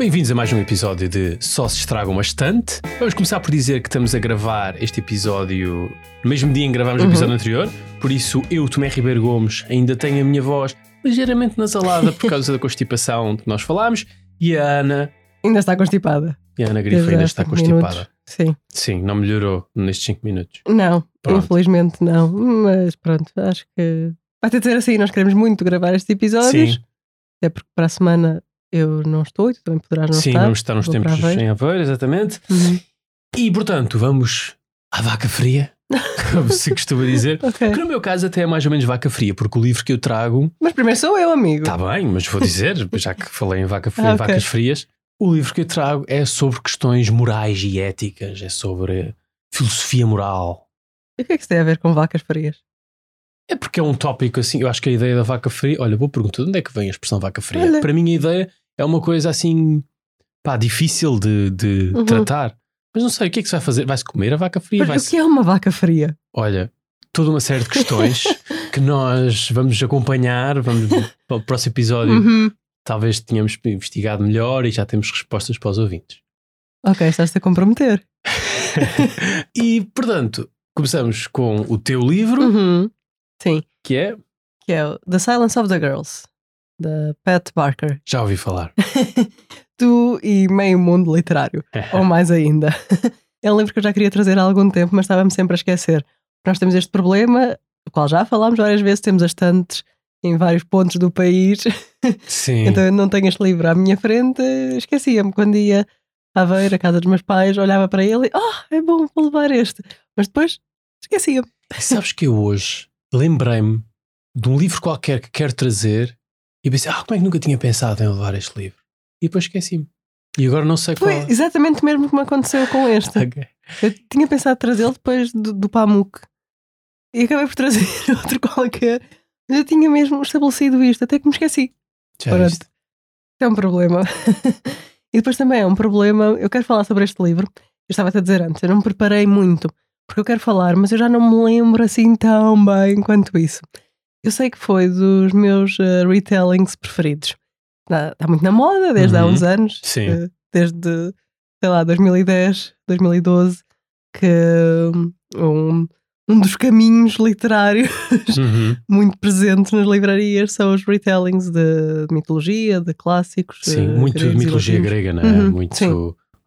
Bem-vindos a mais um episódio de Só se estragam bastante. Vamos começar por dizer que estamos a gravar este episódio no mesmo dia em que gravámos o episódio anterior, por isso eu, Tomé Ribeiro Gomes, ainda tenho a minha voz ligeiramente nasalada por causa da constipação que nós falámos e a Ana, Ainda está constipada. e a Ana Grifo ainda está constipada. minutos. Sim. Sim, não melhorou nestes 5 minutos. Não, Pronto. infelizmente não. Mas pronto, acho que vai ter de ser assim. Nós queremos muito gravar estes episódios. Sim, Até porque para a semana eu não estou e tu também poderás não sim, estar. vamos estar uns tempos Aveiro. em Aveiro, exatamente. Uhum. E portanto, vamos à vaca fria, como se costuma dizer. Ok. Que no meu caso até é mais ou menos vaca fria, porque o livro que eu trago Mas primeiro sou eu, amigo. Está bem, mas vou dizer, já que falei em, vaca fria, Ah, em ok. vacas frias, o livro que eu trago é sobre questões morais e éticas, é sobre filosofia moral. E o que é que isso tem a ver com vacas frias? É porque é um tópico assim, eu acho que a ideia da vaca fria, olha, vou perguntar, de onde é que vem a expressão vaca fria? Olha. Para mim a ideia é uma coisa assim, pá, difícil de, de Uhum. tratar. Mas não sei, o que é que se vai fazer? Vai-se comer a vaca fria? Mas o que é uma vaca fria? Olha, toda uma série de questões que nós vamos acompanhar, vamos para o próximo episódio Uhum. talvez tenhamos investigado melhor e já temos respostas para os ouvintes. Ok, estás-te a comprometer. e, portanto, começamos com o teu livro, Uhum. Sim, que é. que é o The Silence of the Girls, da Pat Barker. Já ouvi falar. Tu e meio mundo literário. ou mais ainda. É um livro que eu já queria trazer há algum tempo, mas estava-me sempre a esquecer. Nós temos este problema, do qual já falámos várias vezes, temos as tantes em vários pontos do país, Sim. então eu não tenho este livro à minha frente, esquecia-me quando ia à Aveira, à casa dos meus pais, olhava para ele e, oh, é bom, vou levar este. Mas depois esquecia-me. Sabes que eu hoje lembrei-me de um livro qualquer que quero trazer e pensei, ah, como é que nunca tinha pensado em levar este livro? E depois esqueci-me. E agora não sei Foi qual. exatamente o mesmo que me aconteceu com este. Ok. Eu tinha pensado trazê-lo depois do, do Pamuk e acabei por trazer outro qualquer. Mas eu tinha mesmo estabelecido isto, até que me esqueci. Já Pronto. viste? É um problema. e depois também é um problema. Eu quero falar sobre este livro. Eu estava a dizer antes, eu não me preparei muito porque eu quero falar, mas eu já não me lembro assim tão bem quanto isso. Eu sei que foi dos meus eh, retellings preferidos. Está, está muito na moda desde há Uhum. uns anos, Sim. eh, desde sei lá, 2010, 2012, que um, um dos caminhos literários Uhum. muito presente nas livrarias são os retellings de mitologia, de clássicos. Sim, eh, muito de mitologia grega, não é? Uhum, muito. sim.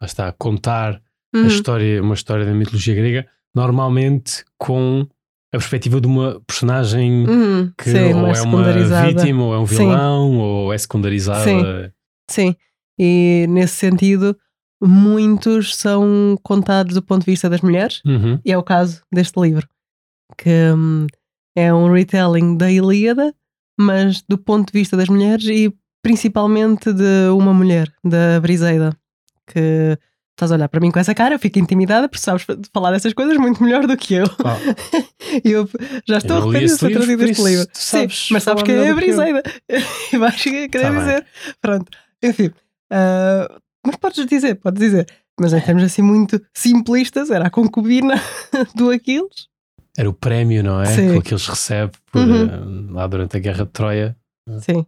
Lá está, contar a Uhum, história, uma história da mitologia grega, normalmente com a perspectiva de uma personagem uhum, que sim, ou mais é uma vítima, ou é um Sim. vilão, ou é secundarizada. Sim, e nesse sentido, muitos são contados do ponto de vista das mulheres, Uhum. e é o caso deste livro, que hum, é um retelling da Ilíada, mas do ponto de vista das mulheres e principalmente de uma mulher, da Briseida, que estás a olhar para mim com essa cara, eu fico intimidada porque sabes falar dessas coisas muito melhor do que eu. Ah, E eu já estou arrependida de ter trazido este livro. tu sabes Sim, mas sabes que é a. Briseida. E vais querer Tá bem. dizer. Pronto, enfim. ah, mas podes dizer, podes dizer. Mas em termos assim muito simplistas, era a concubina do Aquiles. era o prémio, não é? Sim. Que eles recebem por, Uhum. eh, lá durante a Guerra de Troia. Sim.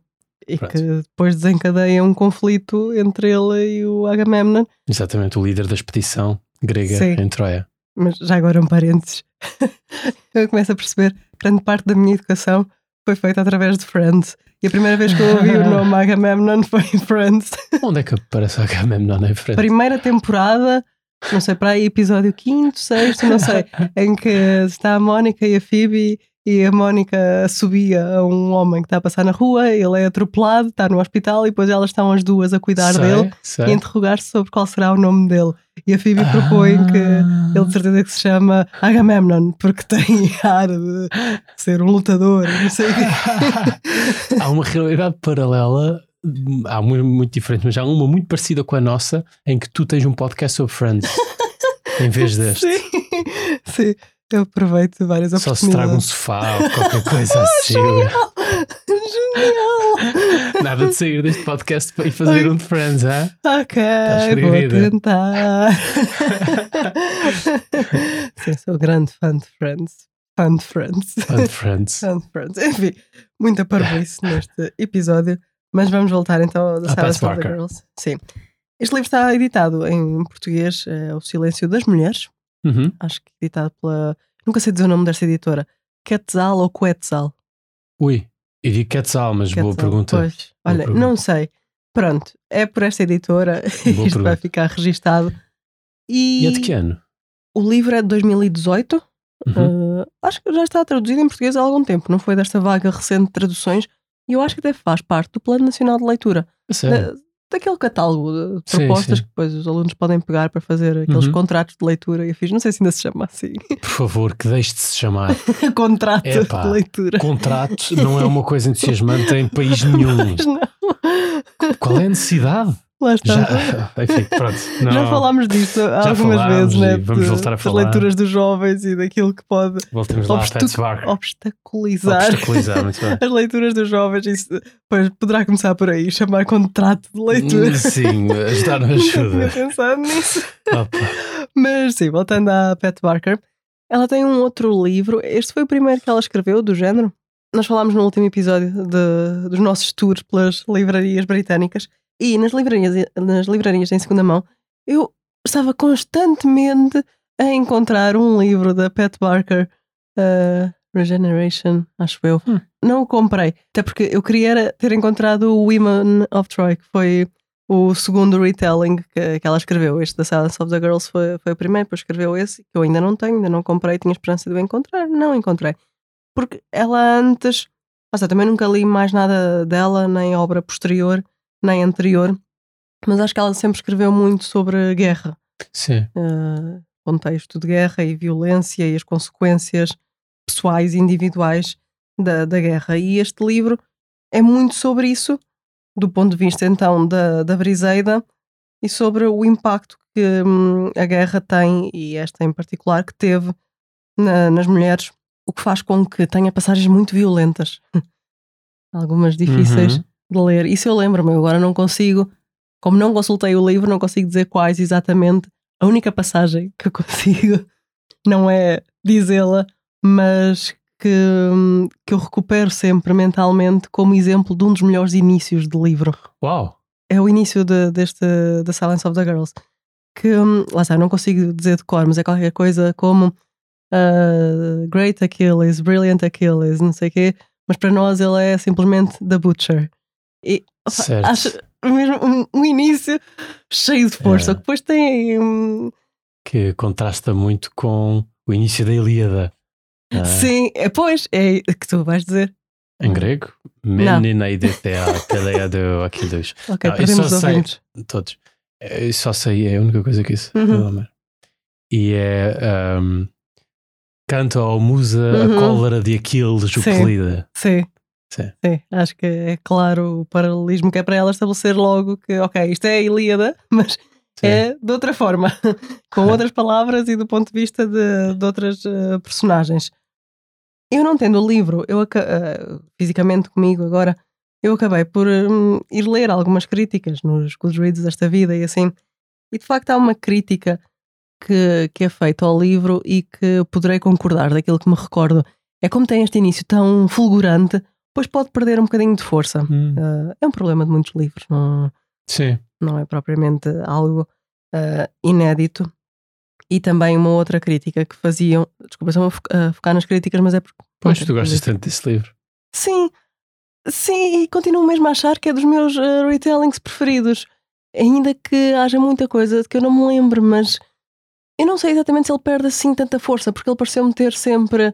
E Pronto. que depois desencadeia um conflito entre ele e o Agamemnon. Exatamente, o líder da expedição grega Sim. em Troia. Mas já agora um parênteses. eu começo a perceber que grande parte da minha educação foi feita através de Friends. E a primeira vez que eu ouvi o nome Agamemnon foi em Friends. Onde é que aparece Agamemnon em frente? Primeira temporada, não sei, para aí episódio quinto, sexto, não sei, em que está a Mónica e a Phoebe e a Mónica subia a um homem que está a passar na rua, ele é atropelado, está no hospital e depois elas estão as duas a cuidar Sei, dele sei. e interrogar-se sobre qual será o nome dele. E a Phoebe propõe que Ah. ele de certeza que se chama Agamemnon, porque tem ar de ser um lutador, não sei há uma realidade paralela, há muito, muito diferente, mas há uma muito parecida com a nossa, em que tu tens um podcast sobre Friends, em vez deste. Sim, sim. Eu aproveito várias Só se traga um oportunidades. sofá ou qualquer coisa assim. Genial! Nada de sair deste podcast para ir fazer um de Friends, hein? Ok, vou tentar. Sim, sou grande fã de Friends. Fã de Friends. Fun Friends. Fã de Friends. Enfim, muita parvoíce neste episódio. Mas vamos voltar então ao The Silence of the. Girls. Sim. Este livro está editado em português, é O Silêncio das Mulheres. Uhum. Acho que editado pela. Nunca sei dizer o nome desta editora. Quetzal ou Quetzal? Ui, eu digo Quetzal, mas boa Quetzal. pergunta. Pois, olha, pergunta. não sei. Pronto, é por esta editora. Boa Isto vai pergunta. ficar registado. E, E é de que ano? o livro é de 2018. Uhum. Uh, acho que já está traduzido em português há algum tempo. Não foi desta vaga recente de traduções. E eu acho que até faz parte do Plano Nacional de Leitura. A sério? Da- daquele catálogo de Sim, propostas sim. que depois os alunos podem pegar para fazer aqueles Uhum. contratos de leitura. Eu fiz, não sei se ainda se chama assim. Por favor, que deixe de se chamar. Contrato Epá. de leitura. Contrato não é uma coisa entusiasmante em país nenhum. Qual é a necessidade? Lá está. Já, enfim, pronto. Não, Já falámos disto algumas falámos vezes, né? vamos voltar a das falar. leituras dos jovens e daquilo que pode lá obstaculizar Obstaculizar, as leituras dos jovens. Isso pois, poderá começar por aí, chamar contrato de leitura. Hum, Sim, ajudar tinha ajuda. pensado nisso. Opa. Mas sim, voltando à Pat Barker, ela tem um outro livro. Este foi o primeiro que ela escreveu, do género. Nós falámos no último episódio de- dos nossos tours pelas livrarias britânicas. E nas livrarias, nas livrarias em segunda mão, eu estava constantemente a encontrar um livro da Pat Barker, uh, Regeneration, acho eu. Hum. Não o comprei, até porque eu queria ter encontrado o Women of Troy, que foi o segundo retelling que, que ela escreveu. Este da Silence of the Girls foi, foi o primeiro, depois escreveu esse, que eu ainda não tenho, ainda não comprei, tinha esperança de o encontrar, não encontrei. Porque ela antes, ou seja, também nunca li mais nada dela, nem obra posterior, nem anterior, mas acho que ela sempre escreveu muito sobre guerra, Sim. eh, contexto de guerra e violência e as consequências pessoais e individuais da, da guerra. E este livro é muito sobre isso, do ponto de vista então da, da Briseida e sobre o impacto que hum, a guerra tem, e esta em particular, que teve na- nas mulheres, o que faz com que tenha passagens muito violentas. Algumas difíceis Uhum. De ler. Isso eu lembro-me, agora não consigo, como não consultei o livro, não consigo dizer quais exatamente. A única passagem que eu consigo não é dizê-la, mas que, que eu recupero sempre mentalmente como exemplo de um dos melhores inícios de livro. Uau. É o início de, deste The Silence of the Girls. Que, lá está, não consigo dizer de cor, mas é qualquer coisa como uh, Great Achilles, Brilliant Achilles, não sei o quê, mas para nós ele é simplesmente The Butcher. E Certo. acho mesmo um, um início cheio de força. É. Depois tem. hum, Que contrasta muito com o início da Ilíada. é? Sim, é, pois, é que tu vais dizer. Em grego? Menina idetea peleia de Aquiles. Ok, Não, eu perdemos só os ouvintes. Todos. Eu só sei, é a única coisa que isso. Uhum. E é. Um, canta ou musa Uhum. a cólera de Aquiles, o Sim. que. Sim. Sim. Sim, acho que é claro o paralelismo que é para ela estabelecer logo que, ok, isto é a Ilíada, mas Sim. é de outra forma, com outras palavras e do ponto de vista de, de outras eh, personagens. Eu não tendo o livro, eu eh, fisicamente comigo agora, eu acabei por hum, ir ler algumas críticas nos Goodreads desta vida e assim, e de facto há uma crítica que, que é feita ao livro e que poderei concordar daquilo que me recordo. É como tem este início tão fulgurante, depois pode perder um bocadinho de força. Hum, Eh, é um problema de muitos livros, não, Sim. não é propriamente algo eh, inédito. E também uma outra crítica que faziam, desculpa, estou a a focar nas críticas, mas é porque. Pois tu gostas acredito. tanto desse livro. Sim, sim, e continuo mesmo a achar que é dos meus eh, retellings preferidos. Ainda que haja muita coisa que eu não me lembro, mas eu não sei exatamente se ele perde assim tanta força, porque ele pareceu-me ter sempre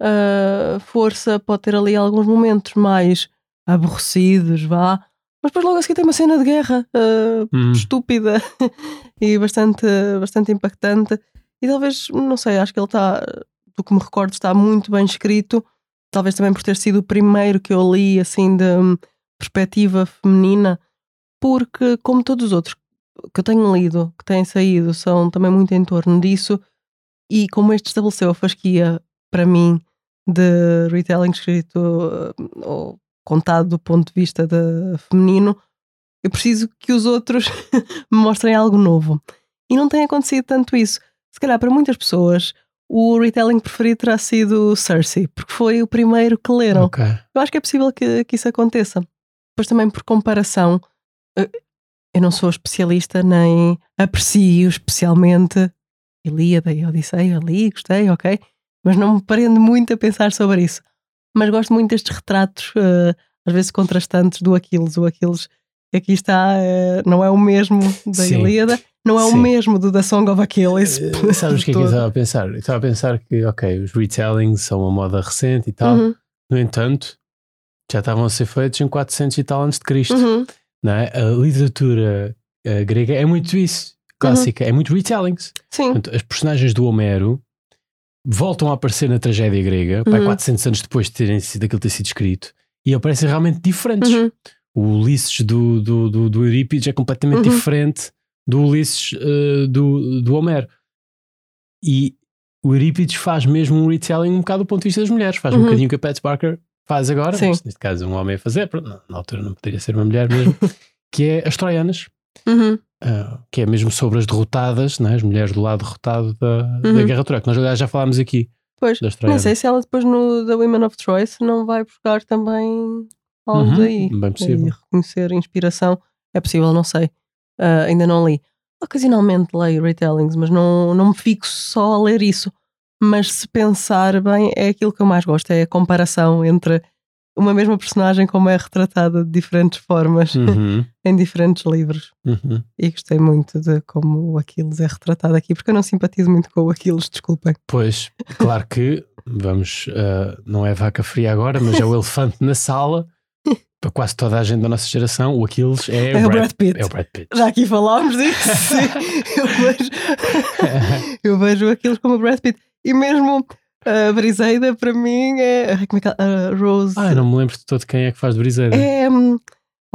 ah, força, pode ter ali alguns momentos mais aborrecidos, vá. Mas depois logo a seguir tem uma cena de guerra ah, Hum. estúpida e bastante, bastante impactante. E talvez, não sei, acho que ele está, do que me recordo, está muito bem escrito. Talvez também por ter sido o primeiro que eu li, assim, de hum, perspectiva feminina, porque, como todos os outros que eu tenho lido, que têm saído, são também muito em torno disso. E como este estabeleceu a fasquia para mim de retelling escrito uh, ou contado do ponto de vista de feminino, eu preciso que os outros me mostrem algo novo. E não tem acontecido tanto isso. Se calhar para muitas pessoas o retelling preferido terá sido Cersei, porque foi o primeiro que leram. Ok. Eu acho que é possível que, que isso aconteça. Depois também por comparação, eh, eu não sou especialista nem aprecio especialmente Ilíada e Odisseia, li, gostei, ok, mas não me prendo muito a pensar sobre isso. Mas gosto muito destes retratos, uh, às vezes contrastantes, do Aquiles. O Aquiles aqui está, uh, não é o mesmo da Sim. Ilíada, não é Sim. o mesmo do The Song of Achilles. Eh, Sabes o que é que eu estava a pensar? Eu estava a pensar que, ok, os retellings são uma moda recente e tal. Uhum, No entanto, já estavam a ser feitos em 400 e tal antes de Cristo. uhum, Não é? A literatura grega é muito isso, clássica, é muito retellings. Sim, Portanto, as personagens do Homero voltam a aparecer na tragédia grega, Uhum. 400 anos depois de terem sido, daquilo ter sido escrito, e aparecem realmente diferentes. uhum, O Ulisses do, do, do, do Eurípides é completamente Uhum. diferente do Ulisses eh, do, do Homero. E o Eurípides faz mesmo um retelling um bocado do ponto de vista das mulheres, faz um Uhum. bocadinho o que a Pat Barker faz agora, Sim. mas neste caso um homem a fazer, na altura não poderia ser uma mulher mesmo, que é as troianas. uhum, ah, que é mesmo sobre as derrotadas, né? as mulheres do lado derrotado da, da Uhum. Guerra Troia, que nós aliás já falámos aqui Pois, troianas. sei se ela depois no The Women of Troy se não vai buscar também algo Uhum, daí. bem possível. E reconhecer inspiração. É possível, não sei. Ah, ainda não li. Ocasionalmente leio retellings, mas não, não me fico só a ler isso. Mas se pensar bem, é aquilo que eu mais gosto, é a comparação entre uma mesma personagem como é retratada de diferentes formas Uhum, em diferentes livros. uhum. E gostei muito de como o Aquiles é retratado aqui, porque eu não simpatizo muito com o Aquiles, desculpem. Pois, claro que vamos, ah, não é vaca fria agora, mas é o elefante na sala. Para quase toda a gente da nossa geração, o Aquiles é, É o Brad Pitt. É o Brad Pitt. Já aqui falámos disso. sim. eu, vejo, eu vejo aquilo como o Brad Pitt. E mesmo a Briseida, para mim, é. ai, Como é que ela- a Rose. Ah, não me lembro de todo quem é que faz de briseira. É. hum,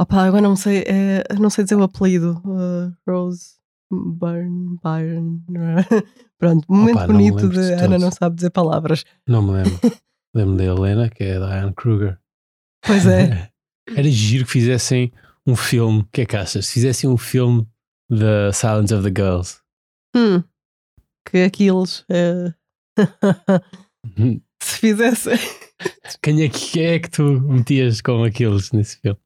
Opa, agora não sei, é, não sei dizer o apelido. uh, Rose Byrne. Byrne. Pronto, momento Opa, bonito de de Ana não sabe dizer palavras. Não me lembro. lembro da Helena, que é da Diane Kruger. Pois é. Era giro que fizessem um filme. O que é que achas? Se fizessem um filme da Silence of the Girls. Hum, que Aquiles. é, se fizesse. Quem é que é que tu metias com aqueles nesse filme?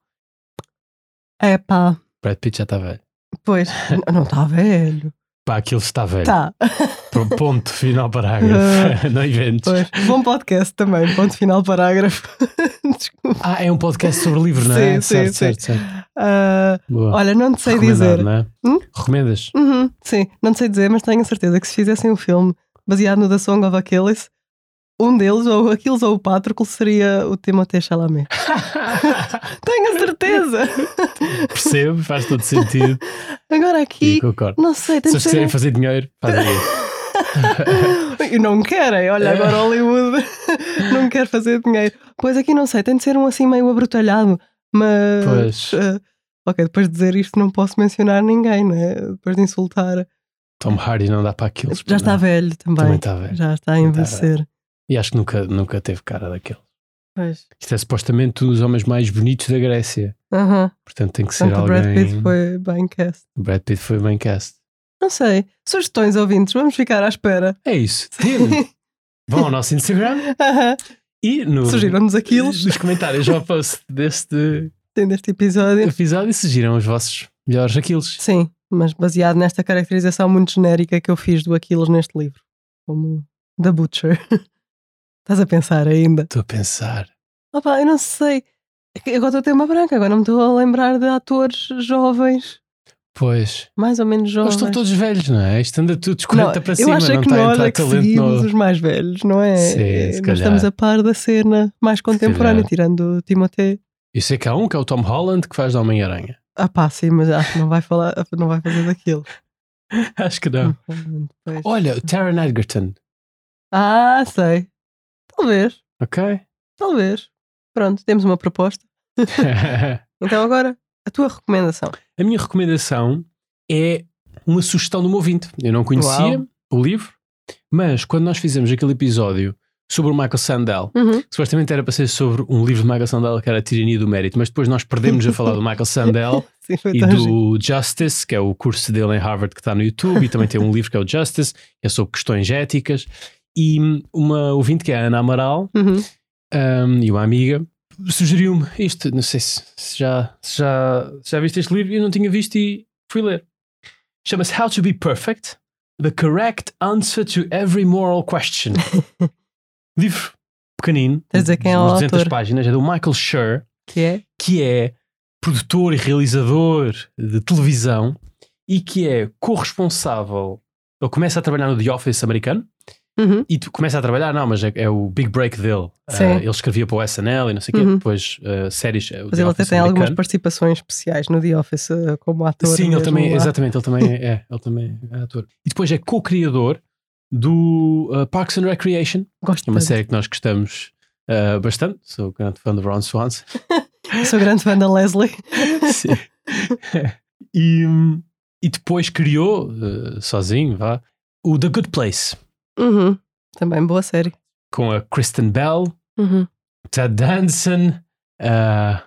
É pá, Brad Pitt já está velho. pois, não está velho. Pá, aquilo está velho. Tá. Pro- Ponto, final parágrafo. não inventes. Pois, bom podcast também, ponto final parágrafo. Desculpa. Ah, é um podcast sobre livro, não é? Sim, sim, certo, sim. certo, certo. Ah, Boa. olha, não te sei dizer. Não é? Hum? Recomendas? Uhum, sim, não te sei dizer, mas tenho a certeza que se fizessem um filme baseado no The Song of Achilles, um deles, ou Aquiles ou o Patroclo, seria o Timothée Chalamet. tenho certeza! Percebo, faz todo sentido. Agora aqui, não sei, Se tem de eles quiserem ser... fazer dinheiro, fazem isso. E não querem, olha, agora Hollywood não quer fazer dinheiro. Pois aqui não sei, tem de ser um assim meio abrutalhado, mas. Pois. eh, ok, depois de dizer isto não posso mencionar ninguém, né? Depois de insultar. Tom Hardy não dá para aquilo. Já está velho também. Também está velho. Já está a envelhecer. E acho que nunca, nunca teve cara daquele. Pois. Isto é supostamente um dos homens mais bonitos da Grécia. Aham. Portanto, tem que ser Portanto, o alguém. Brad Pitt foi bem cast. Brad Pitt foi bem cast. Não sei. Sugestões ouvintes, vamos ficar à espera. É isso. Vão ao nosso Instagram Aham. e no, Sugiram-nos aquilos. nos comentários ao post deste Tem deste episódio. episódio sugiram os vossos melhores aquilos. Sim, mas baseado nesta caracterização muito genérica que eu fiz do Aquiles neste livro. Como The Butcher. Estás a pensar ainda? Estou a pensar. Opa, eu não sei. É Agora estou a ter uma branca, agora não me estou a lembrar de atores jovens, Pois. mais ou menos jovens. estão todos velhos, não é? Isto anda tudo não, 40 para eu cima, acho é não que nós é que seguimos novo. os mais velhos, não é? Sim, se nós calhar. estamos a par da cena mais contemporânea, tirando o Timothée. Eu sei que há um que é o Tom Holland que faz de Homem-Aranha. Ah pá, sim, mas acho que não vai falar, não vai fazer daquilo. Acho que não. Pois. Olha, o Taron Egerton. Ah, sei. Talvez, Ok? talvez. Pronto, temos uma proposta. Então agora, a tua recomendação. a minha recomendação é uma sugestão de um ouvinte. Eu não conhecia Uau. o livro, mas quando nós fizemos aquele episódio sobre o Michael Sandel, Uhum. supostamente era para ser sobre um livro de Michael Sandel que era a Tirania do Mérito, mas depois nós perdemos a falar do Michael Sandel Sim, e do Justice, que é o curso dele em Harvard que está no YouTube, e também tem um livro que é o Justice, que é sobre questões éticas. E uma ouvinte que é a Ana Amaral Uhum. um, e uma amiga sugeriu-me isto. Não sei se, se já, se já, se já viste este livro. Eu não tinha visto e fui ler. Chama-se How to Be Perfect: The Correct Answer to Every Moral Question. livro pequenino, Tens de dizer quem é o 200 autor. páginas, é do Michael Schur, Que é? que é produtor e realizador de televisão e que é corresponsável. Ele começa a trabalhar no The Office americano Uhum. e tu começa a trabalhar, não, mas é, é o big break dele. Ah, ele escrevia para o SNL e não sei o quê, Uhum. depois ah, séries. ah, Mas The ele até tem algumas americano. participações especiais no The Office eh, como ator. Sim, ele também, lá. exatamente, ele também é, ele também é ator. E depois é co-criador do ah, Parks and Recreation, Gosto é uma tanto. série que nós gostamos ah, bastante. Sou grande fã do Ron Swanson. Sou grande fã da Leslie. Sim. e, e depois criou, eh, sozinho, vá, o The Good Place, Uhum. Também boa série. com a Kristen Bell, Uhum. Ted Danson, ah,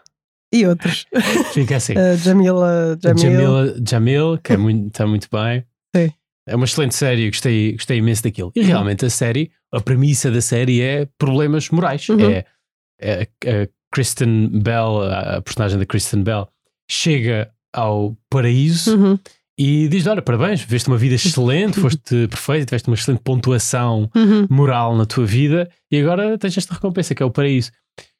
E outros. fica assim, Eh, Jamila, Jamil. Jamila Jamil, que é muito, está muito bem. É uma excelente série, gostei, gostei imenso daquilo. E realmente a série, a premissa da série é problemas morais. Uhum. É, é a Kristen Bell, a personagem da Kristen Bell, chega ao paraíso Uhum. e diz: Olha, parabéns, viveste uma vida excelente, foste perfeito, tiveste uma excelente pontuação Uhum. moral na tua vida e agora tens esta recompensa que é o paraíso.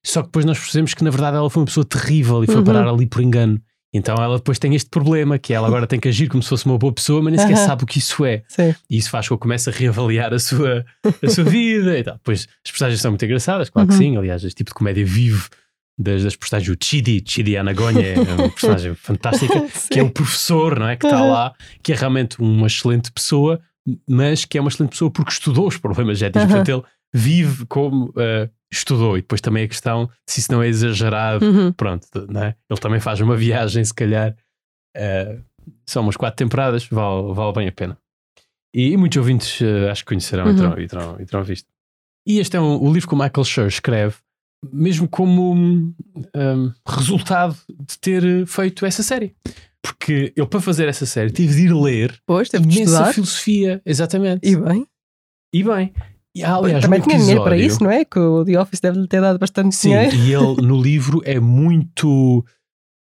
Só que depois nós percebemos que na verdade ela foi uma pessoa terrível e foi Uhum. parar ali por engano. Então ela depois tem este problema que ela agora tem que agir como se fosse uma boa pessoa, mas nem sequer sabe o que isso é. Sim. E isso faz com que eu comece a reavaliar a sua, a sua vida e tal. Depois as personagens são muito engraçadas, claro que Uhum. sim. Aliás, este tipo de comédia vive das, das personagens. O Chidi, Chidi Anagonha, é uma personagem fantástica que é o professor, não é? Que está Uhum. lá, que é realmente uma excelente pessoa, mas que é uma excelente pessoa porque estudou os problemas éticos. Uhum. Portanto, ele vive como eh, estudou. E depois também a questão se isso não é exagerado. Uhum. Pronto, não é? Ele também faz uma viagem, se calhar. eh, são umas quatro temporadas, vale, vale bem a pena. E, muitos ouvintes eh, acho que conhecerão e, Uhum. terão, e, terão, e terão visto. E este é um, o livro que o Michael Schur escreve, mesmo como um, um, resultado de ter feito essa série. Porque ele, para fazer essa série, tive de ir ler Pois, imensa estudar. filosofia, exatamente. E bem. E bem, e, aliás, Também um tinha dinheiro para isso, não é? Que o The Office deve-lhe ter dado bastante Sim, dinheiro. e ele no livro é muito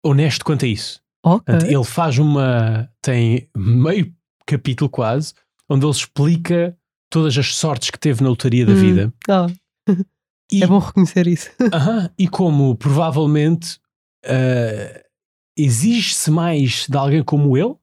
honesto quanto a isso. Ok. Portanto, ele faz uma. tem meio capítulo quase, onde ele explica todas as sortes que teve na lotaria da Hum. vida. Ah, E, é bom reconhecer isso. Aham, e como provavelmente ah, exige-se mais de alguém como ele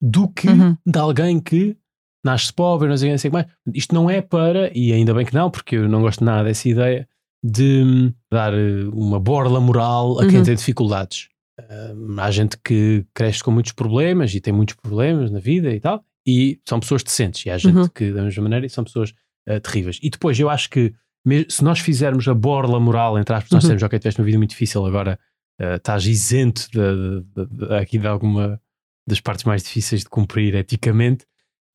do que Uhum. de alguém que nasce pobre, não sei, não sei o que mais. Isto não é para, e ainda bem que não, porque eu não gosto nada dessa ideia, de hum, dar eh, uma borla moral a quem Uhum. tem dificuldades. Ah, há gente que cresce com muitos problemas e tem muitos problemas na vida e tal, e são pessoas decentes, e há gente Uhum. que, da mesma maneira, são pessoas ah, terríveis. E depois eu acho que se nós fizermos a borla moral, entre aspas, nós Uhum. temos, ok, tiveste uma vida muito difícil, agora ah, estás isento de, de- de- de- aqui de alguma das partes mais difíceis de cumprir eticamente.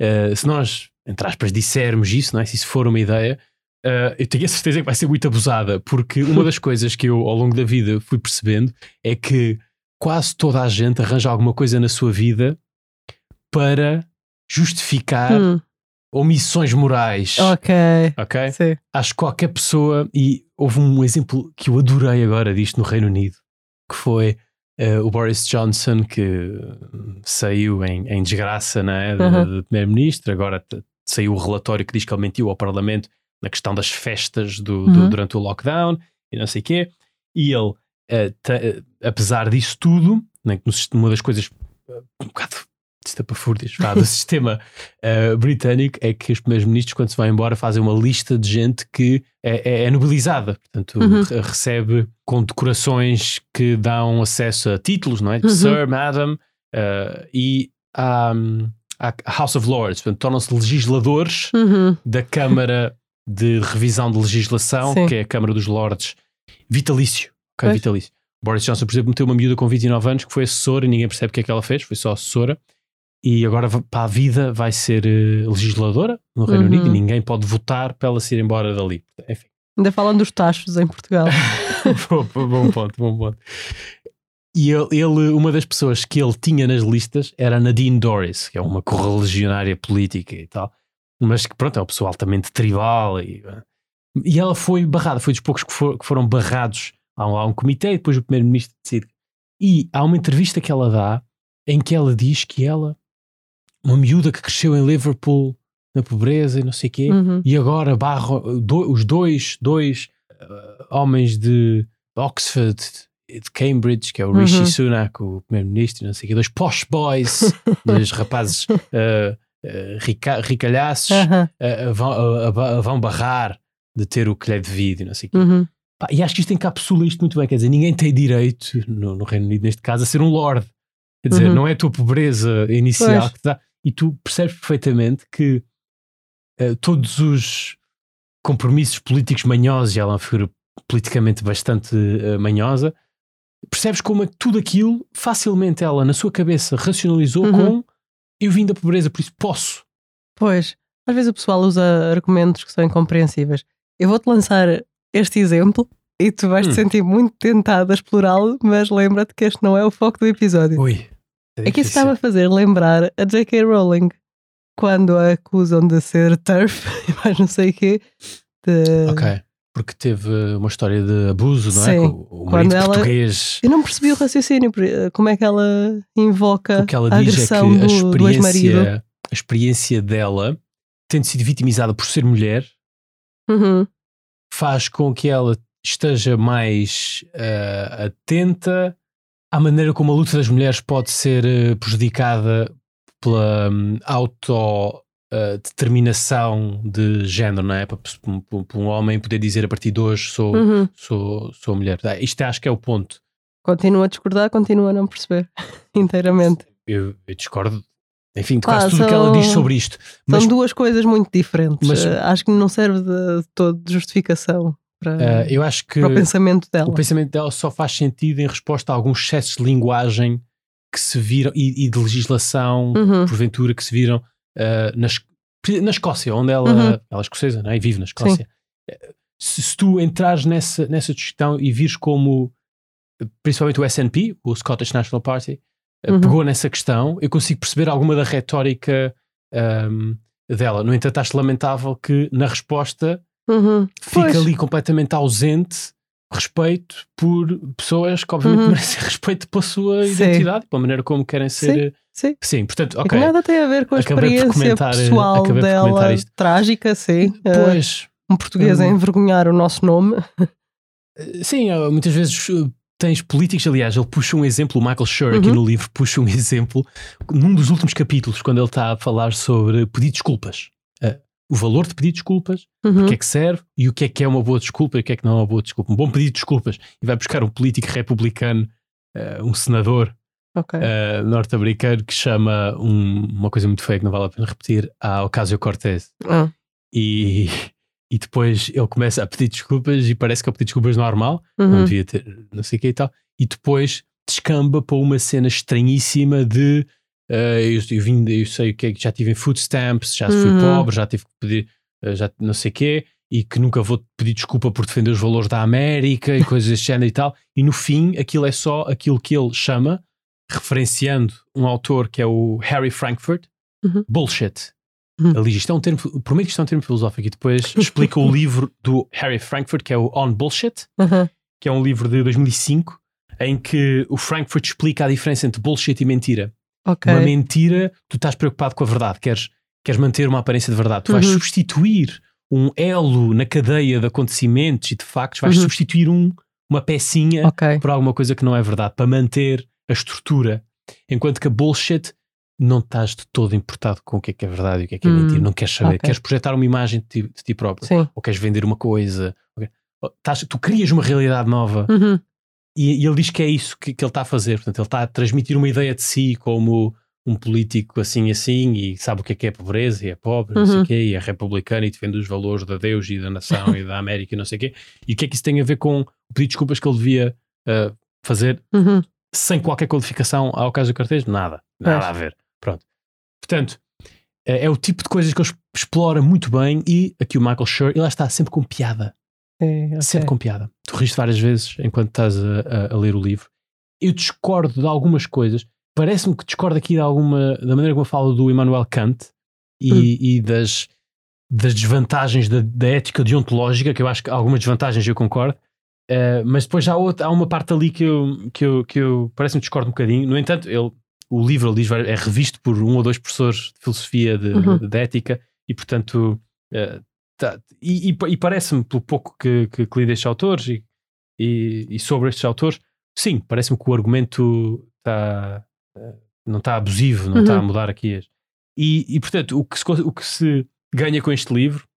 Uh, se nós, entre aspas, dissermos isso, não é? se isso for uma ideia, uh, eu tenho a certeza que vai ser muito abusada, porque uma das coisas que eu ao longo da vida fui percebendo é que quase toda a gente arranja alguma coisa na sua vida para justificar Hum, omissões morais. ok. Ok? Sim. Acho que qualquer pessoa, e houve um exemplo que eu adorei agora disto no Reino Unido, que foi eh, o Boris Johnson, que saiu em, em desgraça é, de, Uhum. de primeiro-ministro, agora saiu o relatório que diz que ele mentiu ao Parlamento na questão das festas do, do- Uhum. durante o lockdown e não sei o quê, e ele, eh, apesar disso tudo, né, uma das coisas um bocado estapafúrdias vá, do sistema eh, britânico é que os primeiros-ministros, quando se vão embora, fazem uma lista de gente que é, é- é nobilizada, portanto, Uhum. re- recebe condecorações que dão acesso a títulos, não é? Uhum. Sir, Madam, eh, e à House of Lords, portanto, tornam-se legisladores Uhum. da Câmara de Revisão de Legislação, Sim. que é a Câmara dos Lordes, vitalício. ok? Pois. Vitalício. Boris Johnson, por exemplo, meteu uma miúda com 29 anos que foi assessora e ninguém percebe o que é que ela fez, foi só assessora. E agora para a vida vai ser eh, legisladora no Reino Uhum. Unido e ninguém pode votar para ela se ir embora dali. Enfim, Ainda falam dos tachos em Portugal. bom, bom ponto, bom ponto. E ele, uma das pessoas que ele tinha nas listas era Nadine Dorris, que é uma correligionária política e tal, mas que pronto, é uma pessoa altamente tribal. E, e ela foi barrada, foi dos poucos que, for- que foram barrados há um, há um comitê e depois o primeiro-ministro decide. E há uma entrevista que ela dá em que ela diz que ela, uma miúda que cresceu em Liverpool na pobreza e não sei o quê, Uhum. e agora barra, do- os dois, dois uh, homens de Oxford, e de Cambridge, que é o Rishi Uhum. Sunak, o primeiro-ministro, e não sei o quê, dois posh boys, dois rapazes uh, uh, rica, ricalhaços, Aham. uh, uh, vão, vão barrar de ter o que lhe é devido e não sei o quê. Uhum. Pá, e acho que isto encapsula isto muito bem. Quer dizer, ninguém tem direito, no, no Reino Unido, neste caso, a ser um lord. Quer dizer, Uhum. não é a tua pobreza inicial Pois. que te dá. E tu percebes perfeitamente que eh, todos os compromissos políticos manhosos, e ela é uma figura politicamente bastante eh, manhosa, percebes como é que tudo aquilo, facilmente ela, na sua cabeça, racionalizou Uhum. com eu vim da pobreza, por isso posso. Pois, às vezes o pessoal usa argumentos que são incompreensíveis. Eu vou-te lançar este exemplo e tu vais te Hum. sentir muito tentado a explorá-lo, mas lembra-te que este não é o foco do episódio. Ui. É que isso estava a fazer lembrar a J.K. Rowling quando a acusam de ser turf e mais não sei o quê. De... Ok. Porque teve uma história de abuso, não é? Sim. Com o Quando marido ela- português. Eu não percebi o raciocínio, por- como é que ela invoca O que ela a diz é que a do, do ex-marido. experiência, a experiência dela, tendo sido vitimizada por ser mulher, Uhum. faz com que ela esteja mais eh, atenta à maneira como a luta das mulheres pode ser eh, prejudicada pela hum, autodeterminação de género, não é? Para, para- para um homem poder dizer a partir de hoje sou, Uhum. sou, sou mulher. Ah, Isto acho que é o ponto. Continua a discordar, continua a não perceber inteiramente. Eu, eu discordo, enfim, de Ah, quase tudo o que ela diz são- sobre isto. São Mas duas coisas muito diferentes. mas- Eh, acho que não serve de, de todo de justificação para, eh, eu acho que para o pensamento dela. o pensamento dela só faz sentido em resposta a alguns excessos de linguagem que se viram e, e de legislação, Uhum. porventura, que se viram eh, na, Es- na Escócia, onde ela, Uhum. ela é escocesa não é? e vive na Escócia. Eh, Se, se tu entrares nessa, nessa discussão e vires como, principalmente o SNP, o Scottish National Party, Uhum. pegou nessa questão, eu consigo perceber alguma da retórica ahm, dela. No entanto, acho lamentável que na resposta Uhum. fica Pois. ali completamente ausente respeito por pessoas que obviamente Uhum. merecem respeito pela sua Sim. identidade, pela maneira como querem ser. Sim. Sim, portanto, É ok. que nada tem a ver com a Acabei experiência eh, pessoal dela, trágica, sim. Eh, Pois, um português a Hum. envergonhar o nosso nome. sim, eh, muitas vezes eh, tens políticos, aliás, ele puxa um exemplo, o Michael Schur aqui Uhum. no livro puxa um exemplo, num dos últimos capítulos, quando ele está a falar sobre pedir desculpas. O valor de pedir desculpas, Uhum. o que é que serve e o que é que é uma boa desculpa e o que é que não é uma boa desculpa. Um bom pedido de desculpas e vai buscar um político republicano, eh, um senador Ok. eh, norte-americano que chama um- uma coisa muito feia que não vale a pena repetir, a Ocasio-Cortez. Ah, E, e depois ele começa a pedir desculpas e parece que é o pedir desculpas normal, não uhum. devia ter não sei o que e tal, e depois descamba para uma cena estranhíssima de eh, eu, eu, vim, eu sei o que é que já tive em food stamps, já fui Uhum. pobre, já tive que pedir eh, já não sei o quê, e que nunca vou pedir desculpa por defender os valores da América e coisas deste género e tal, e no fim aquilo é só aquilo que ele chama, referenciando um autor que é o Harry Frankfurt, Uhum. bullshit. Uhum. Diz, isto é um termo, prometo que isto é um termo filosófico, e depois explica o livro do Harry Frankfurt, que é o On Bullshit, Uhum. que é um livro de 2005, em que o Frankfurt explica a diferença entre bullshit e mentira. Ok. Uma mentira, tu estás preocupado com a verdade, queres, queres manter uma aparência de verdade. Tu vais Uhum. substituir um elo na cadeia de acontecimentos e de factos, vais Uhum. substituir um, uma pecinha Ok. por alguma coisa que não é verdade, para manter a estrutura. Enquanto que a bullshit não estás de todo importado com o que é que é verdade e o que é que é Hum, mentira, não queres saber, ok. queres projetar uma imagem de ti, de ti próprio, Sim. ou queres vender uma coisa. estás- tu crias uma realidade nova Uhum. E, e ele diz que é isso que, que ele está a fazer. Portanto, ele está a transmitir uma ideia de si como um político assim assim e sabe o que é que é pobreza e é pobre, não sei Uhum. o quê, e é republicano e defende os valores de Deus e da nação e da América e não sei o quê. E o que é que isso tem a ver com o pedido de desculpas que ele devia ah, fazer Uhum. sem qualquer qualificação ao caso do cartês? Nada. Nada Pois. a ver. Pronto. Portanto, é, é o tipo de coisas que ele explora muito bem e aqui o Michael Schur, ele lá está sempre com piada. Sim, ok. Sempre com piada. Tu riste várias vezes enquanto estás a, a- a ler o livro. Eu discordo de algumas coisas. Parece-me que discordo aqui de alguma, da maneira como eu falo do Immanuel Kant e, Hum. e das, das desvantagens da, da ética deontológica, que eu acho que algumas desvantagens eu concordo, Uh, mas depois há, outra, há uma parte ali que eu, que eu, que eu parece-me discordo um bocadinho. No entanto, ele, o livro ele diz, é revisto por um ou dois professores de filosofia, de, uhum. de, de ética, e portanto, uh, tá, e, e, e parece-me, pelo pouco que, que, que li destes autores e, e, e, sobre estes autores, sim, parece-me que o argumento está, uh, não está abusivo, não uhum. está a mudar aqui. E, e portanto, o que, se, o que se ganha com este livro,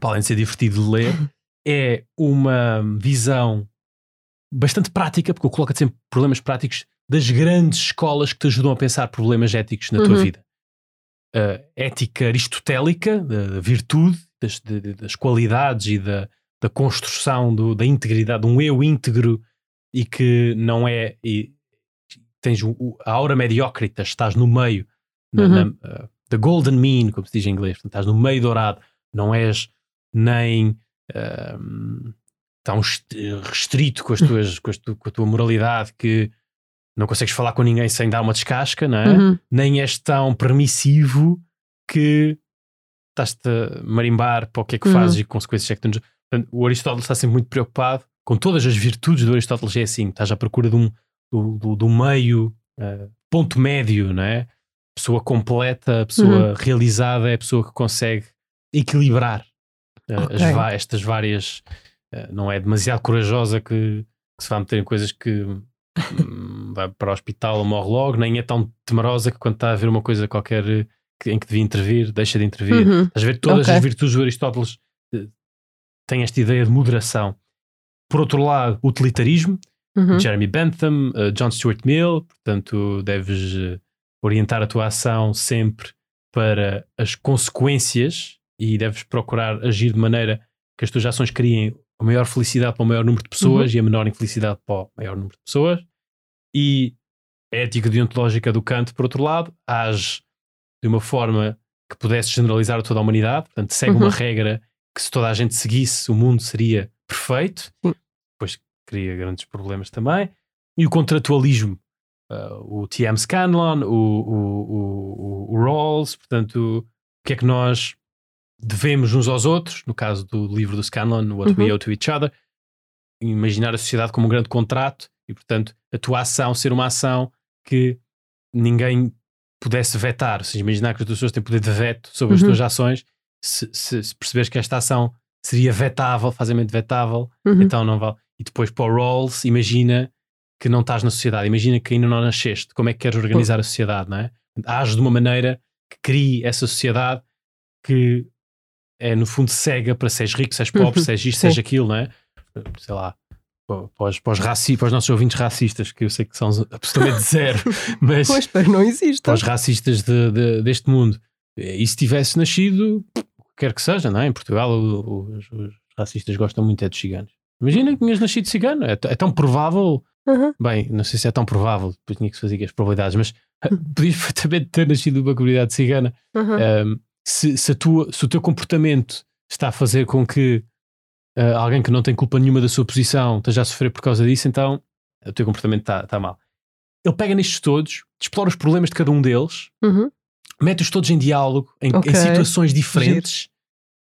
para além de ser divertido de ler, é uma visão bastante prática, porque coloca sempre problemas práticos das grandes escolas que te ajudam a pensar problemas éticos na uhum. tua vida. Uh, ética aristotélica, da, virtude, das, de, das, qualidades e da, da construção do, da integridade, de um eu íntegro e que não é. E tens o, a aura mediócrita, estás no meio, na, uhum. na uh, the golden mean, como se diz em inglês, portanto, estás no meio dourado, não és nem um, tão restrito com, as tuas, com, as tu, com, a tua moralidade que não consegues falar com ninguém sem dar uma descasca, não é? Uhum. Nem és tão permissivo que estás-te a marimbar para o que é que uhum. fazes e que consequências é que tens. Portanto, o Aristóteles está sempre muito preocupado com todas as virtudes do Aristóteles, é assim, estás à procura de um, do, do, do meio, uh, ponto médio, não é? Pessoa completa, pessoa uhum. realizada é a pessoa que consegue equilibrar okay. as, estas várias. Uh, não é demasiado corajosa que, que, se vai meter em coisas que um, vai para o hospital ou morre logo, nem é tão temerosa que quando está a ver uma coisa qualquer que, em que devia intervir, deixa de intervir. Uhum. Estás a ver todas okay. as virtudes do Aristóteles uh, têm esta ideia de moderação. Por outro lado, utilitarismo, uhum. Jeremy Bentham, uh, John Stuart Mill, portanto, deves uh, orientar a tua ação sempre para as consequências e deves procurar agir de maneira que as tuas ações criem a maior felicidade para o maior número de pessoas uhum. e a menor infelicidade para o maior número de pessoas. E a ética deontológica do Kant, por outro lado, age de uma forma que pudesse generalizar a toda a humanidade, portanto, segue uhum. uma regra que se toda a gente seguisse, o mundo seria perfeito, uhum. depois cria grandes problemas também. E o contratualismo, uh, o T.M. Scanlon, o, o, o, o Rawls, portanto, o que é que nós devemos uns aos outros, no caso do livro do Scanlon, What uhum. We Owe to Each Other, imaginar a sociedade como um grande contrato e, portanto, a tua ação ser uma ação que ninguém pudesse vetar, ou seja, imaginar que as pessoas têm poder de veto sobre uhum. as tuas ações, se, se, se, perceberes que esta ação seria vetável, facilmente vetável, uhum. então não vale. E depois para o Rawls, imagina que não estás na sociedade, imagina que ainda não nasceste, como é que queres organizar a sociedade, não é? Age de uma maneira que crie essa sociedade que é no fundo cega para seres rico, seres pobre, uhum. seres isto, seres aquilo, não é? Sei lá, para os, para, os raci para os nossos ouvintes racistas, que eu sei que são absolutamente zero, mas pois, mas não existe. para os racistas de, de, deste mundo, e se tivesse nascido, quer que seja, não é? Em Portugal, os, os, racistas gostam muito é de ciganos. Imagina que tinhas nascido cigano, é, é tão provável. Uhum. Bem, não sei se é tão provável, depois tinha que fazer as probabilidades, mas podias perfeitamente ter nascido uma comunidade cigana. Uhum. Um, se, se, tua, se o teu comportamento está a fazer com que uh, alguém que não tem culpa nenhuma da sua posição esteja a sofrer por causa disso, então o teu comportamento está tá mal. Ele pega nestes todos, explora os problemas de cada um deles, uhum. mete-os todos em diálogo, em, okay. em situações diferentes, Giro.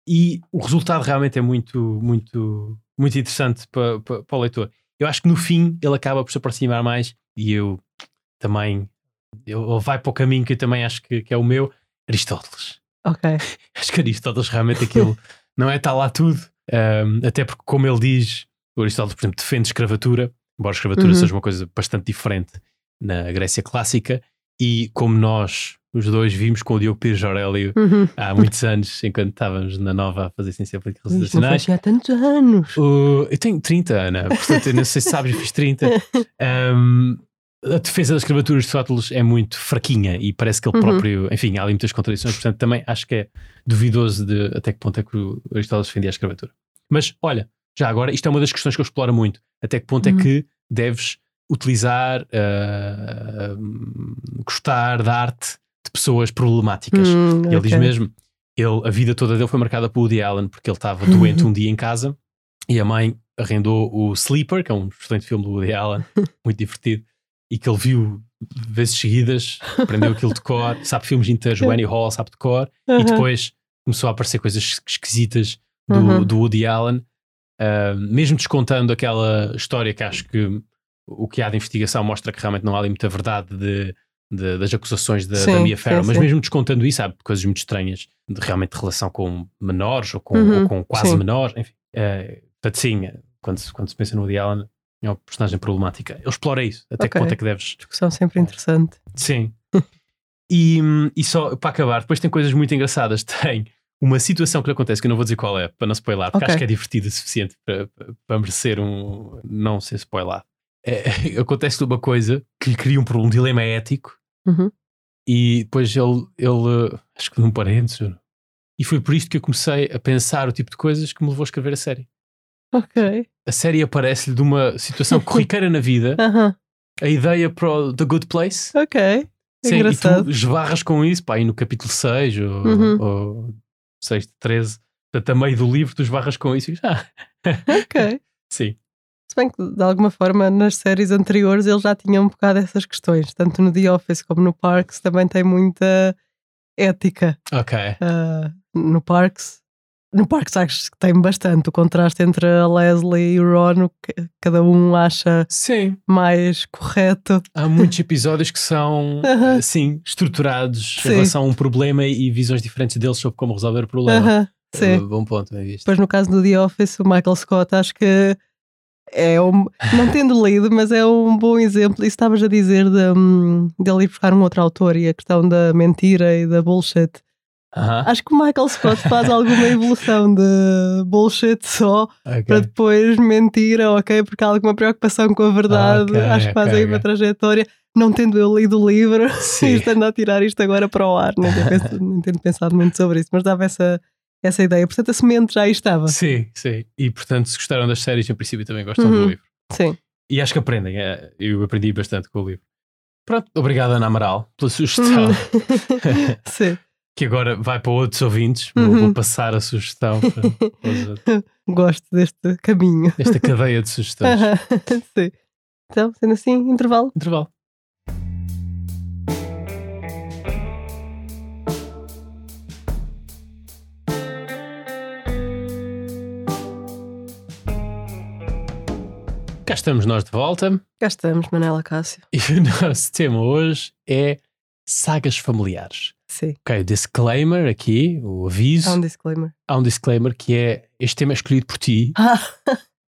e o resultado realmente é muito, muito, muito interessante para, para, para o leitor. Eu acho que no fim ele acaba por se aproximar mais e eu também ele vai para o caminho que eu também acho que, que é o meu, Aristóteles. Ok. Acho que Aristóteles realmente aquilo não é está lá tudo. Um, até porque, como ele diz, o Aristóteles, por exemplo, defende escravatura, embora a escravatura uhum. seja uma coisa bastante diferente na Grécia clássica, e como nós, os dois, vimos com o Diogo Pires Aurélio uhum. há muitos anos, enquanto estávamos na Nova a fazer Ciência Política e Relacionais. Há tantos anos. Eu tenho 30, Ana, portanto, eu não sei se sabes, eu fiz 30. Um, a defesa das escravaturas de Aristóteles é muito fraquinha e parece que ele uhum. próprio, enfim, há ali muitas contradições, portanto também acho que é duvidoso de até que ponto é que o Aristóteles defendia a escravatura. Mas olha, já agora, isto é uma das questões que eu exploro muito, até que ponto é uhum. é que deves utilizar, uh, gostar da arte de pessoas problemáticas. Uhum, ele okay. diz mesmo, ele, a vida toda dele foi marcada por Woody Allen porque ele estava doente um dia em casa e a mãe arrendou o Sleeper, que é um excelente filme do Woody Allen, muito divertido e que ele viu vezes seguidas, aprendeu aquilo de cor, sabe filmes inteiros, o Annie Hall sabe de cor, e depois começou a aparecer coisas esquisitas do, do Woody Allen, Uh, mesmo descontando aquela história que acho que o que há de investigação mostra que realmente não há ali muita verdade de, de, das acusações da, Sim, da Mia Farrow, mas sim. mesmo descontando isso, há coisas muito estranhas de realmente relação com menores ou com, Uhum, ou com quase sim. menores, enfim. Uh, portanto, sim, quando se, quando se pensa no Woody Allen, é uma personagem problemática. Ele explora isso, até que Ok. ponto é que deves Discussão sempre interessante. Sim. e, e só para acabar, depois tem coisas muito engraçadas. Tem uma situação que lhe acontece, que eu não vou dizer qual é, para não spoiler, porque Ok. acho que é divertida o suficiente para, para- merecer um. não ser spoilado. É, acontece uma coisa que lhe cria um problema, um dilema ético, Uhum. e depois ele, ele acho que num parênteses. E foi por isto que eu comecei a pensar o tipo de coisas que me levou a escrever a série. Ok. A série aparece-lhe de uma situação corriqueira na vida, Aham. a ideia para o The Good Place. Ok. Sim, e Engraçado. tu esbarras com isso, pá, aí no capítulo 6 ou, Uhum. ou 6 de 13, portanto, a meio do livro, tu esbarras com isso e dizes, ah, Ok. sim, Se bem que, de alguma forma, nas séries anteriores ele já tinha um bocado essas questões. Tanto no The Office como no Parks também tem muita ética. ok, Ah, no Parks, no Parks acho que tem bastante o contraste entre a Leslie e o Ron, o que cada um acha sim. mais correto. Há muitos episódios que são, Aham. assim, estruturados Sim. em relação a um problema e visões diferentes deles sobre como resolver o problema. Aham, sim. Uh, Bom ponto, bem visto. Depois, no caso do The Office, o Michael Scott, acho que é um. Não tendo lido, mas é um bom exemplo. Isso estavas a dizer de, hum, dele ir buscar um outro autor e a questão da mentira e da bullshit. Acho que o Michael Scott faz alguma evolução de bullshit só ok. para depois mentira, ok? Porque há alguma preocupação com a verdade. Ok, acho que faz ok, aí uma trajetória. Não tendo eu lido o livro, Sim. estando a tirar isto agora para o ar, nem tenho, pensado, nem tenho pensado muito sobre isso, mas dava essa, essa ideia. Portanto, a semente já aí estava. Sim, sim. E portanto, se gostaram das séries, em princípio também gostam do Uhum. livro. Sim. E acho que aprendem. é, Eu aprendi bastante com o livro. Pronto, obrigado, Ana Amaral, pela sugestão. Uhum. Sim. Que agora vai para outros ouvintes. Vou- Uhum. Vou passar a sugestão para. Gosto deste caminho. esta cadeia de sugestões. Sim. Então, sendo assim, intervalo. Intervalo. Cá estamos nós de volta Cá estamos, Manela Cássio. e o nosso tema hoje é sagas familiares. Sim. Ok, disclaimer aqui, o aviso. Há um disclaimer. Há um disclaimer que é este tema é escolhido por ti. Ah,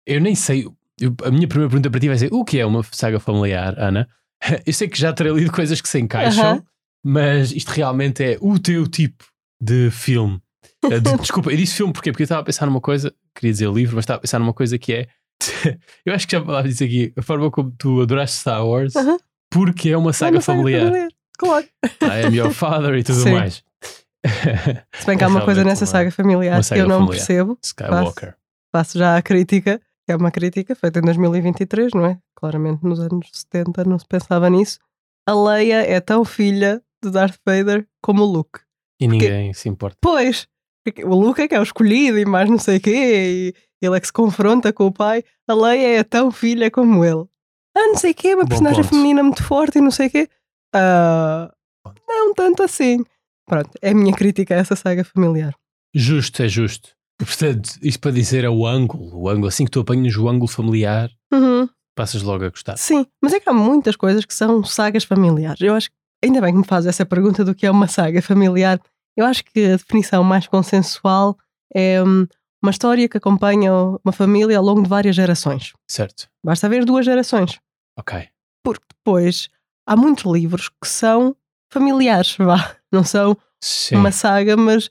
Eu nem sei. eu- a minha primeira pergunta para ti vai ser: o que é uma saga familiar, Ana? Eu sei que já terei lido coisas que se encaixam, Aham. mas isto realmente é o teu tipo de filme. Eh, de- desculpa, eu disse filme porquê? Porque eu estava a pensar numa coisa, queria dizer livro, mas estava a pensar numa coisa que é. eu acho que já falava disso aqui, a forma como tu adoraste Star Wars, Aham. porque é uma é saga uma saga familiar. Claro. I am your father e tudo Sim. mais. Se bem que há uma coisa nessa saga familiar que eu não familiar. percebo. Skywalker. Faço já a crítica, que é uma crítica feita em 2023, não é? Claramente nos anos 70 não se pensava nisso. A Leia é tão filha de Darth Vader como o Luke. E ninguém se importa. Pois, porque o Luke é que é o escolhido e mais não sei o quê, e ele é que se confronta com o pai. A Leia é tão filha como ele. Ah, não sei o quê, uma Bom personagem ponto. feminina muito forte e não sei o quê. Ah, não tanto assim. Pronto, é a minha crítica a essa saga familiar. Justo, é justo. Portanto, isto para dizer é o ângulo. O ângulo, assim que tu apanhas o ângulo familiar, Uhum. passas logo a gostar. Sim, mas é que há muitas coisas que são sagas familiares. Eu acho que, ainda bem que me faz essa pergunta do que é uma saga familiar. Eu acho que a definição mais consensual é hum, uma história que acompanha uma família ao longo de várias gerações. Certo. Basta haver duas gerações. Ok. Porque depois há muitos livros que são familiares, vá. Não são Sim. uma saga, mas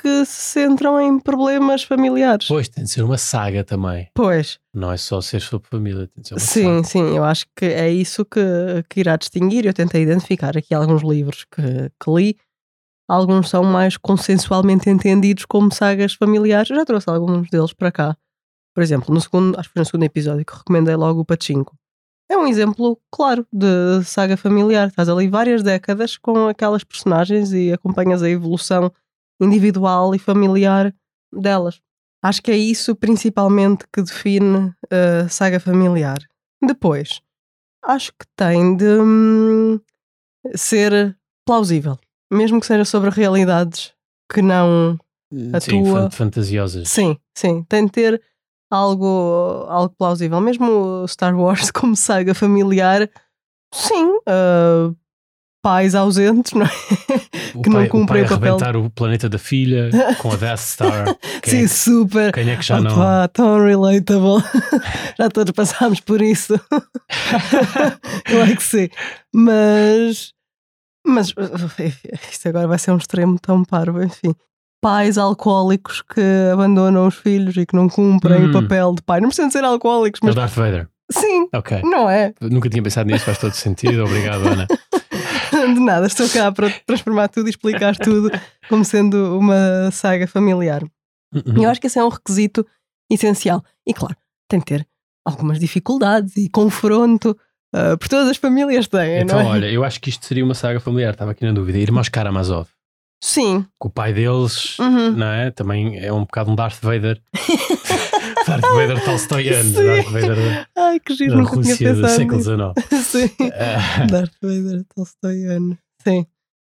que se centram em problemas familiares. Pois, tem de ser uma saga também. Pois. Não é só ser sobre família, tem de ser uma Sim, saga. sim, eu acho que é isso que, que irá distinguir. Eu tentei identificar aqui alguns livros que, que li. Alguns são mais consensualmente entendidos como sagas familiares. Eu já trouxe alguns deles para cá. Por exemplo, no segundo, acho que foi no segundo episódio que recomendei logo o Pachinko. É um exemplo claro de saga familiar. Estás ali várias décadas com aquelas personagens e acompanhas a evolução individual e familiar delas. Acho que é isso principalmente que define a saga familiar. Depois, acho que tem de hum, ser plausível, mesmo que seja sobre realidades que não. A Sim, tua- fan- fantasiosas. Sim, sim, tem de ter algo, algo plausível. Mesmo Star Wars como saga familiar, sim, uh, pais ausentes, não é? O que pai, não cumprem o o pai papel. arrebentar o planeta da filha com a Death Star. Quem, Sim, super. quem é que já não. Opa, tão relatable. Já todos passámos por isso. claro que sim. Mas, mas isto agora vai ser um extremo tão parvo, enfim. Pais alcoólicos que abandonam os filhos e que não cumprem Hum. o papel de pai. Não precisam ser alcoólicos, É o mas Darth Vader. sim, Ok. não é? Nunca tinha pensado nisso, faz todo sentido. Obrigado, Ana. De nada, estou cá para transformar tudo e explicar tudo como sendo uma saga familiar. Uhum. Eu acho que esse é um requisito essencial. E claro, tem que ter algumas dificuldades e confronto, ah, por todas as famílias têm, Então, é? olha, eu acho que isto seria uma saga familiar. Estava aqui na dúvida. Irmãos Karamazov. Sim. Que o pai deles, Uhum. não é? Também é um bocado um Darth Vader. Darth Vader Tolstoyano. Darth Vader Ai, que giro, da Rússia do século. XIX. Sim. Ah, Darth Vader, Tolstoyano. Sim.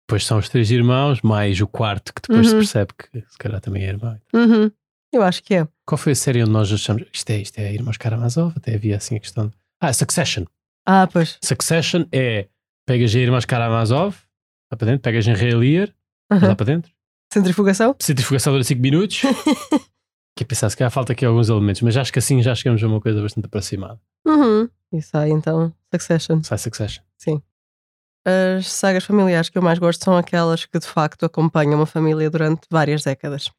Depois são os três irmãos, mais o quarto, que depois se Uhum. percebe que se calhar também é irmão. Uhum. Eu acho que é. Qual foi a série onde nós achamos isto é, isto é Irmãos Karamazov? Até havia assim a questão. Ah, Succession. Ah, pois. Succession é pegas em Irmãos Karamazov, lá para dentro, pegas em Ray Lear, lá Uhum. para dentro, Centrifugação? centrifugação dura 5 minutos. que é pensar, se calhar falta aqui alguns elementos, mas acho que assim já chegamos a uma coisa bastante aproximada. Uhum. E sai então Succession. Sai Succession. As sagas familiares que eu mais gosto são aquelas que de facto acompanham uma família durante várias décadas.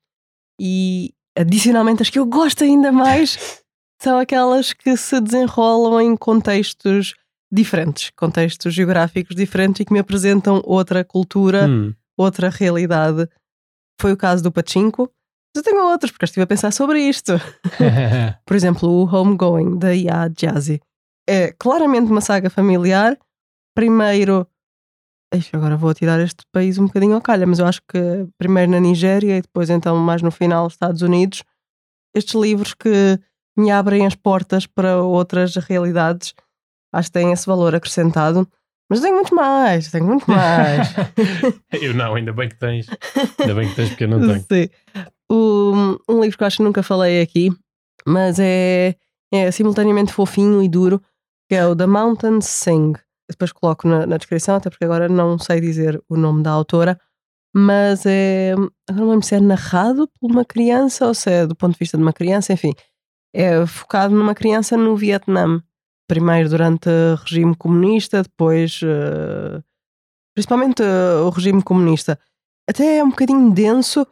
E adicionalmente as que eu gosto ainda mais são aquelas que se desenrolam em contextos diferentes, contextos geográficos diferentes e que me apresentam outra cultura, Hum. Outra realidade. Foi o caso do Pachinko. Mas eu tenho outros, porque eu estive a pensar sobre isto. Por exemplo, o Homegoing, da Ya Jazzy. É claramente uma saga familiar. Primeiro. Ixi, agora vou tirar este país um bocadinho ao calha, mas eu acho que primeiro na Nigéria e depois, então, mais no final, Estados Unidos. Estes livros que me abrem as portas para outras realidades. Acho que têm esse valor acrescentado. Mas tenho muito mais, tenho muito mais. eu não, ainda bem que tens. Ainda bem que tens, porque eu não tenho. Sim. Um, um livro que eu acho que nunca falei aqui, mas é, é simultaneamente fofinho e duro, que é o The Mountains Sing. Depois coloco na, na descrição, até porque agora não sei dizer o nome da autora, mas é. Agora não lembro se é narrado por uma criança ou se é do ponto de vista de uma criança, enfim. É focado numa criança no Vietnã. Primeiro durante o regime comunista, depois. eh, principalmente eh, o regime comunista. Até é um bocadinho denso,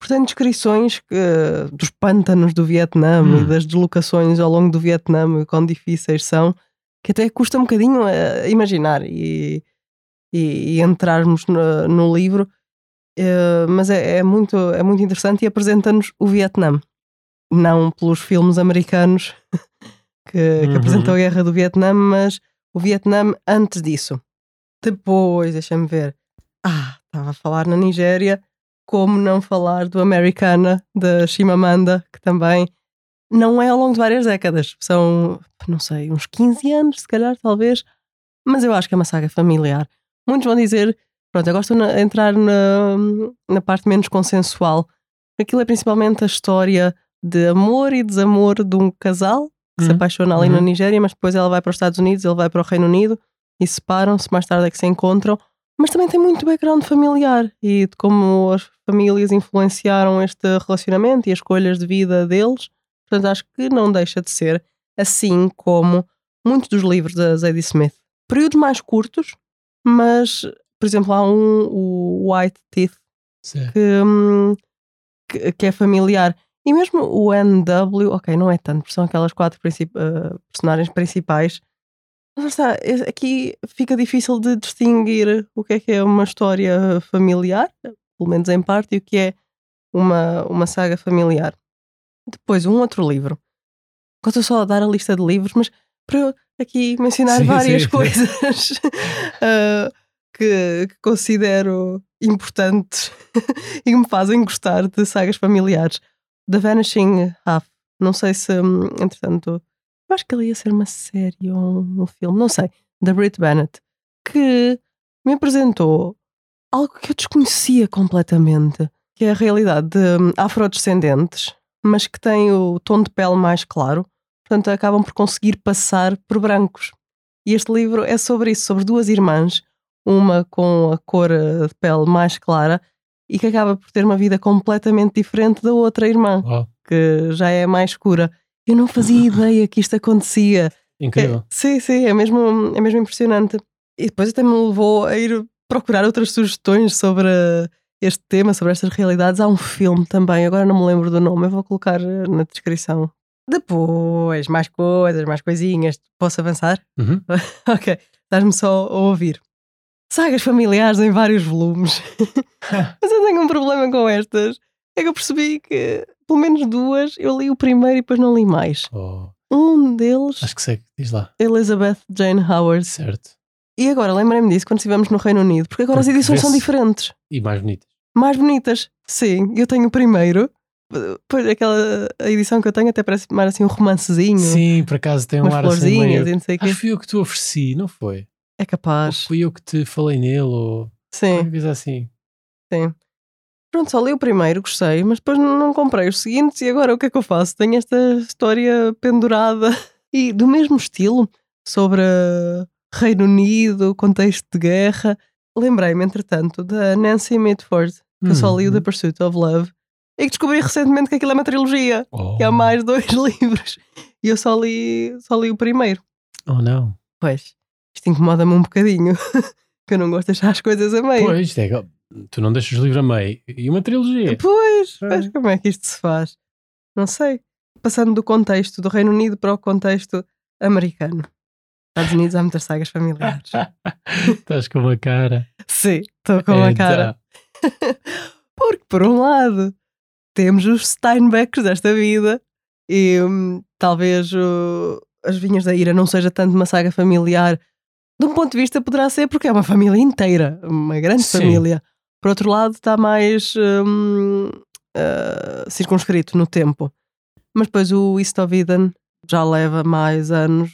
portanto, descrições que- dos pântanos do Vietnã e Hum. das deslocações ao longo do Vietnã e quão difíceis são, que até custa um bocadinho a imaginar e, e- e entrarmos no, no livro. Eh, mas é, é muito, é muito interessante e apresenta-nos o Vietnã, não pelos filmes americanos que, que Uhum. apresentam a guerra do Vietnã, mas o Vietnã antes disso. Depois, deixa-me ver. Ah, estava a falar na Nigéria, como não falar do Americana, da Chimamanda, que também não é ao longo de várias décadas. São, não sei, uns 15 anos, se calhar, talvez. Mas eu acho que é uma saga familiar. Muitos vão dizer, pronto, eu gosto de entrar na, na parte menos consensual. Aquilo é principalmente a história de amor e desamor de um casal que se Uhum. apaixona ali Uhum. na Nigéria, mas depois ela vai para os Estados Unidos, ele vai para o Reino Unido e separam-se, mais tarde é que se encontram. Mas também tem muito background familiar e de como as famílias influenciaram este relacionamento e as escolhas de vida deles. Portanto, acho que não deixa de ser assim como muitos dos livros da Zadie Smith. Períodos mais curtos, mas, por exemplo, há um, o White Teeth, que, hum, que, que é familiar. E mesmo o NW, ok, não é tanto, porque são aquelas quatro princip- eh, personagens principais. Mas está, é- aqui fica difícil de distinguir o que é que é uma história familiar, pelo menos em parte, e o que é uma, uma saga familiar. Depois, um outro livro. Gosto só de dar a lista de livros, mas para eu aqui mencionar Sim, várias sim. coisas eh, que, que considero importantes e que me fazem gostar de sagas familiares. The Vanishing Half. Não sei se, hum, entretanto, eu acho que ele ia ser uma série ou um filme, não sei. Da Brit Bennett, que me apresentou algo que eu desconhecia completamente, que é a realidade de hum, afrodescendentes mas que têm o tom de pele mais claro, portanto acabam por conseguir passar por brancos. E este livro é sobre isso, sobre duas irmãs, uma com a cor eh, de pele mais clara e que acaba por ter uma vida completamente diferente da outra irmã, Oh, que já é mais escura. Eu não fazia ideia que isto acontecia. incrível. É, sim, sim, é mesmo, é mesmo impressionante. E depois até me levou a ir procurar outras sugestões sobre este tema, sobre estas realidades. Há um filme também, agora não me lembro do nome, eu vou colocar eh, na descrição. Depois, mais coisas, mais coisinhas. Posso avançar? Uhum. ok, estás-me só a ouvir. Sagas familiares em vários volumes. Mas eu tenho um problema com estas. É que eu percebi que, pelo menos duas, eu li o primeiro e depois não li mais. Oh, Um deles, acho que sei, diz lá. Elizabeth Jane Howard. Certo. E agora lembrei-me disso quando estivemos no Reino Unido, porque agora as Porque edições são diferentes. E mais bonito. Mais bonitas. Sim, eu tenho o primeiro. Pois aquela a edição que eu tenho até parece mais assim um romancezinho. Sim, por acaso tem um ar assim florzinhas meio... e não sei o quê. Acho que fui eu que te ofereci, não foi? É Ou capaz. fui eu que te falei nele, ou Sim. coisa assim. Sim. Pronto, só li o primeiro, gostei, mas depois não comprei os seguintes e agora o que é que eu faço? Tenho esta história pendurada e do mesmo estilo, sobre Reino Unido, contexto de guerra. Lembrei-me, entretanto, da Nancy Mitford, que eu só li o The Uhum. Pursuit of Love, e que descobri recentemente que aquilo é uma trilogia, Oh. que há mais dois livros. E eu só li, só li o primeiro. Oh, não. Pois, isto incomoda-me um bocadinho, que eu não gosto de deixar as coisas a meio. Pois, é, tu não deixas o livro a meio. E uma trilogia. Pois, É. mas como é que isto se faz? Não sei. Passando do contexto do Reino Unido para o contexto americano. Estados Unidos há muitas sagas familiares. Estás com uma cara. Sim, estou com a cara. Então, Porque, por um lado, temos os Steinbecks desta vida e hum, talvez o- as Vinhas da Ira não seja tanto uma saga familiar. De um ponto de vista, poderá ser porque é uma família inteira, uma grande Sim. família. Por outro lado, está mais hum, ah, circunscrito no tempo. Mas depois o East of Eden já leva mais anos,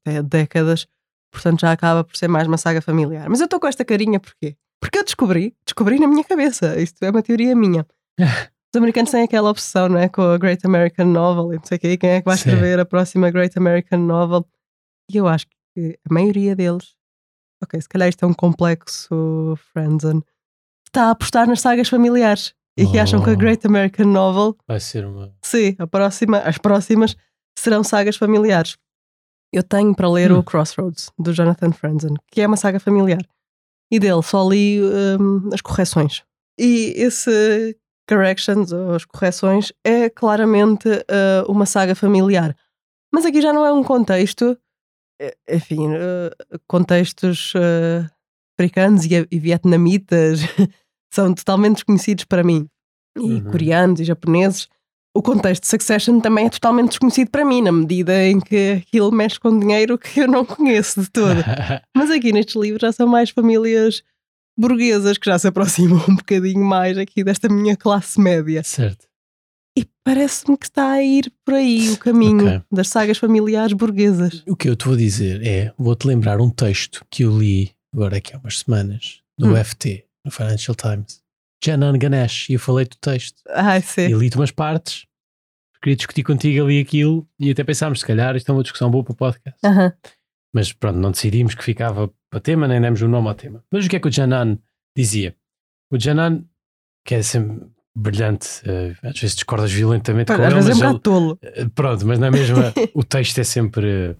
até décadas, portanto já acaba por ser mais uma saga familiar. Mas eu estou com esta carinha porquê? Porque eu descobri, descobri na minha cabeça, isto é uma teoria minha. Os americanos têm aquela obsessão, não é? Com a Great American Novel e não sei o quê, quem é que vai Sim. escrever a próxima Great American Novel? E eu acho que a maioria deles, ok, se calhar isto é um complexo Friendzone, está a apostar nas sagas familiares e que acham que a Oh. Great American Novel vai ser uma. Sim, a próxima, as próximas serão sagas familiares. Eu tenho para ler Hum. o Crossroads, do Jonathan Franzen, que é uma saga familiar. E dele só li hum, as correções. E esse Corrections, ou as correções, é claramente uh, uma saga familiar. Mas aqui já não é um contexto, enfim, uh, contextos uh, africanos e, e vietnamitas são totalmente desconhecidos para mim. E Uhum. coreanos e japoneses. O contexto de Succession também é totalmente desconhecido para mim, na medida em que aquilo mexe com dinheiro que eu não conheço de todo. Mas aqui nestes livros já são mais famílias burguesas que já se aproximam um bocadinho mais aqui desta minha classe média. certo. E parece-me que está a ir por aí o caminho Ok. das sagas familiares burguesas. O que eu te vou dizer é: vou-te lembrar um texto que eu li agora aqui há umas semanas, no Hum. FT, no Financial Times. Janan Ganesh, e eu falei do texto. E sim. li-te umas partes, queria discutir contigo ali aquilo, e até pensámos, se calhar, isto é uma discussão boa para o podcast. Mas pronto, não decidimos que ficava para tema, nem demos o nome ao tema. Mas o que é que o Janan dizia? O Janan, que é sempre brilhante, eh, às vezes discordas violentamente com Às ele, vezes é mas um ele- tolo. eh, Pronto, mas na mesma, o texto é sempre eh,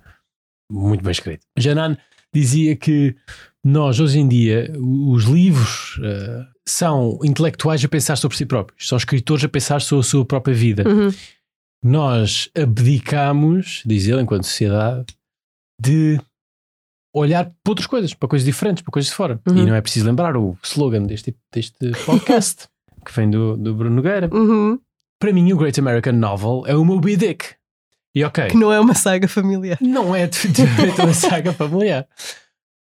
muito bem escrito. Janan dizia que nós, hoje em dia, o- os livros eh, são intelectuais a pensar sobre si próprios, são escritores a pensar sobre a sua própria vida. Uhum. Nós abdicamos, diz ele, enquanto sociedade, de olhar para outras coisas, para coisas diferentes, para coisas de fora. Uhum. E não é preciso lembrar o slogan deste, deste podcast, que vem do, do Bruno Nogueira. Uhum. Para mim, o Great American Novel é o Moby Dick. E ok, Que não é uma saga familiar. não é definitivamente uma saga familiar.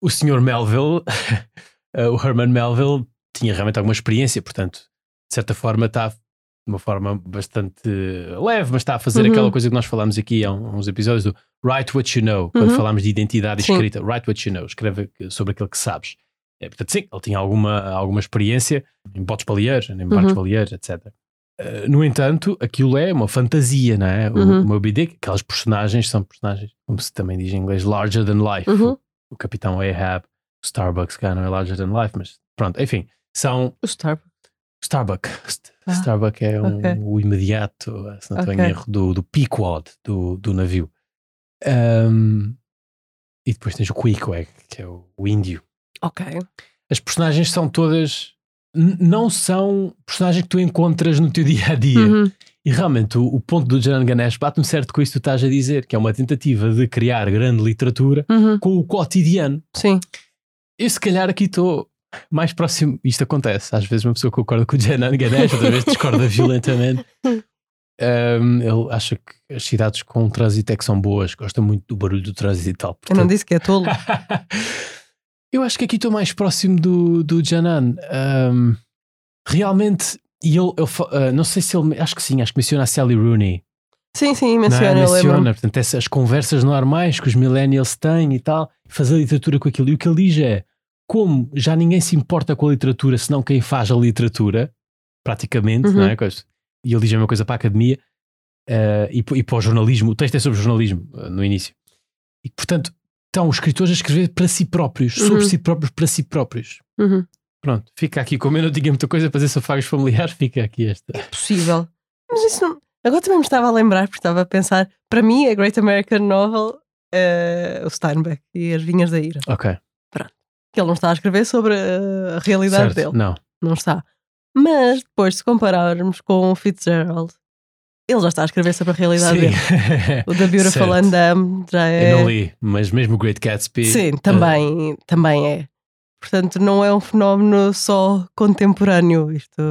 O Sr. Melville, eh, o Herman Melville, tinha realmente alguma experiência, portanto, de certa forma está de uma forma bastante leve, mas está a fazer Uhum. aquela coisa que nós falámos aqui há uns episódios do Write What You Know, quando Uhum. falámos de identidade Sim. escrita. Write What You Know, escreve sobre aquilo que sabes. É, portanto, sim, ele tinha alguma, alguma experiência em botes baleeiros, em barcos Uhum. etc. Uh, no entanto, aquilo é uma fantasia, não é? O, Uhum. o Moby Dick, aquelas personagens são personagens, como se também diz em inglês, larger than life. Uhum. O, o Capitão Ahab, o Starbucks, cá não é larger than life, mas pronto, enfim, são O Starbucks. Starbuck. St- Ah, Starbuck é um, ok. o imediato, se não estou em erro, do, do Pequod, do, do navio. Um, e depois tens o Queequeg, que é o, o índio. Ok. As personagens são todas. Não são personagens que tu encontras no teu dia a dia. Uhum. E realmente o, o ponto do Janan Ganesh bate-me certo com isso que tu estás a dizer, que é uma tentativa de criar grande literatura Uhum. com o cotidiano. Sim. Eu se calhar aqui estou mais próximo. Isto acontece. Às vezes uma pessoa concorda com o Janan Ganesh, outra vez discorda violentamente. Um, ele acha que as cidades com trânsito é que são boas, gosta muito do barulho do trânsito e tal. Eu não Portanto, disse que é tolo. eu acho que aqui estou mais próximo do, do Janan. Um, realmente, e ele, fa- uh, não sei se ele, acho que sim, acho que menciona a Sally Rooney. Sim, sim, não é? menciona, eu lembro. menciona, portanto, essas conversas normais que os millennials têm e tal, fazer literatura com aquilo. E o que ele diz é: como já ninguém se importa com a literatura, senão quem faz a literatura, praticamente, Uhum. não é? Coisa- E ele diz a mesma coisa para a academia eh, e, e para o jornalismo. O texto é sobre jornalismo, eh, no início. E, portanto, estão os escritores a escrever para si próprios, sobre Uhum. si próprios, para si próprios. Uhum. Pronto, fica aqui. Como eu não tinha muita coisa para fazer sobre fagos familiares, fica aqui esta. Possível. Mas isso não... Agora também me estava a lembrar, porque estava a pensar. Para mim, a Great American Novel é o Steinbeck e as Vinhas da Ira. Ok, Que ele não está a escrever sobre a realidade certo. dele. Não. Não está. Mas depois, se compararmos com o Fitzgerald, ele já está a escrever sobre a realidade Sim. dele. O Beautiful Certo. Undone já é. Eu não li, mas mesmo o Great Gatsby. Sim, também, também é. Portanto, não é um fenómeno só contemporâneo. Isto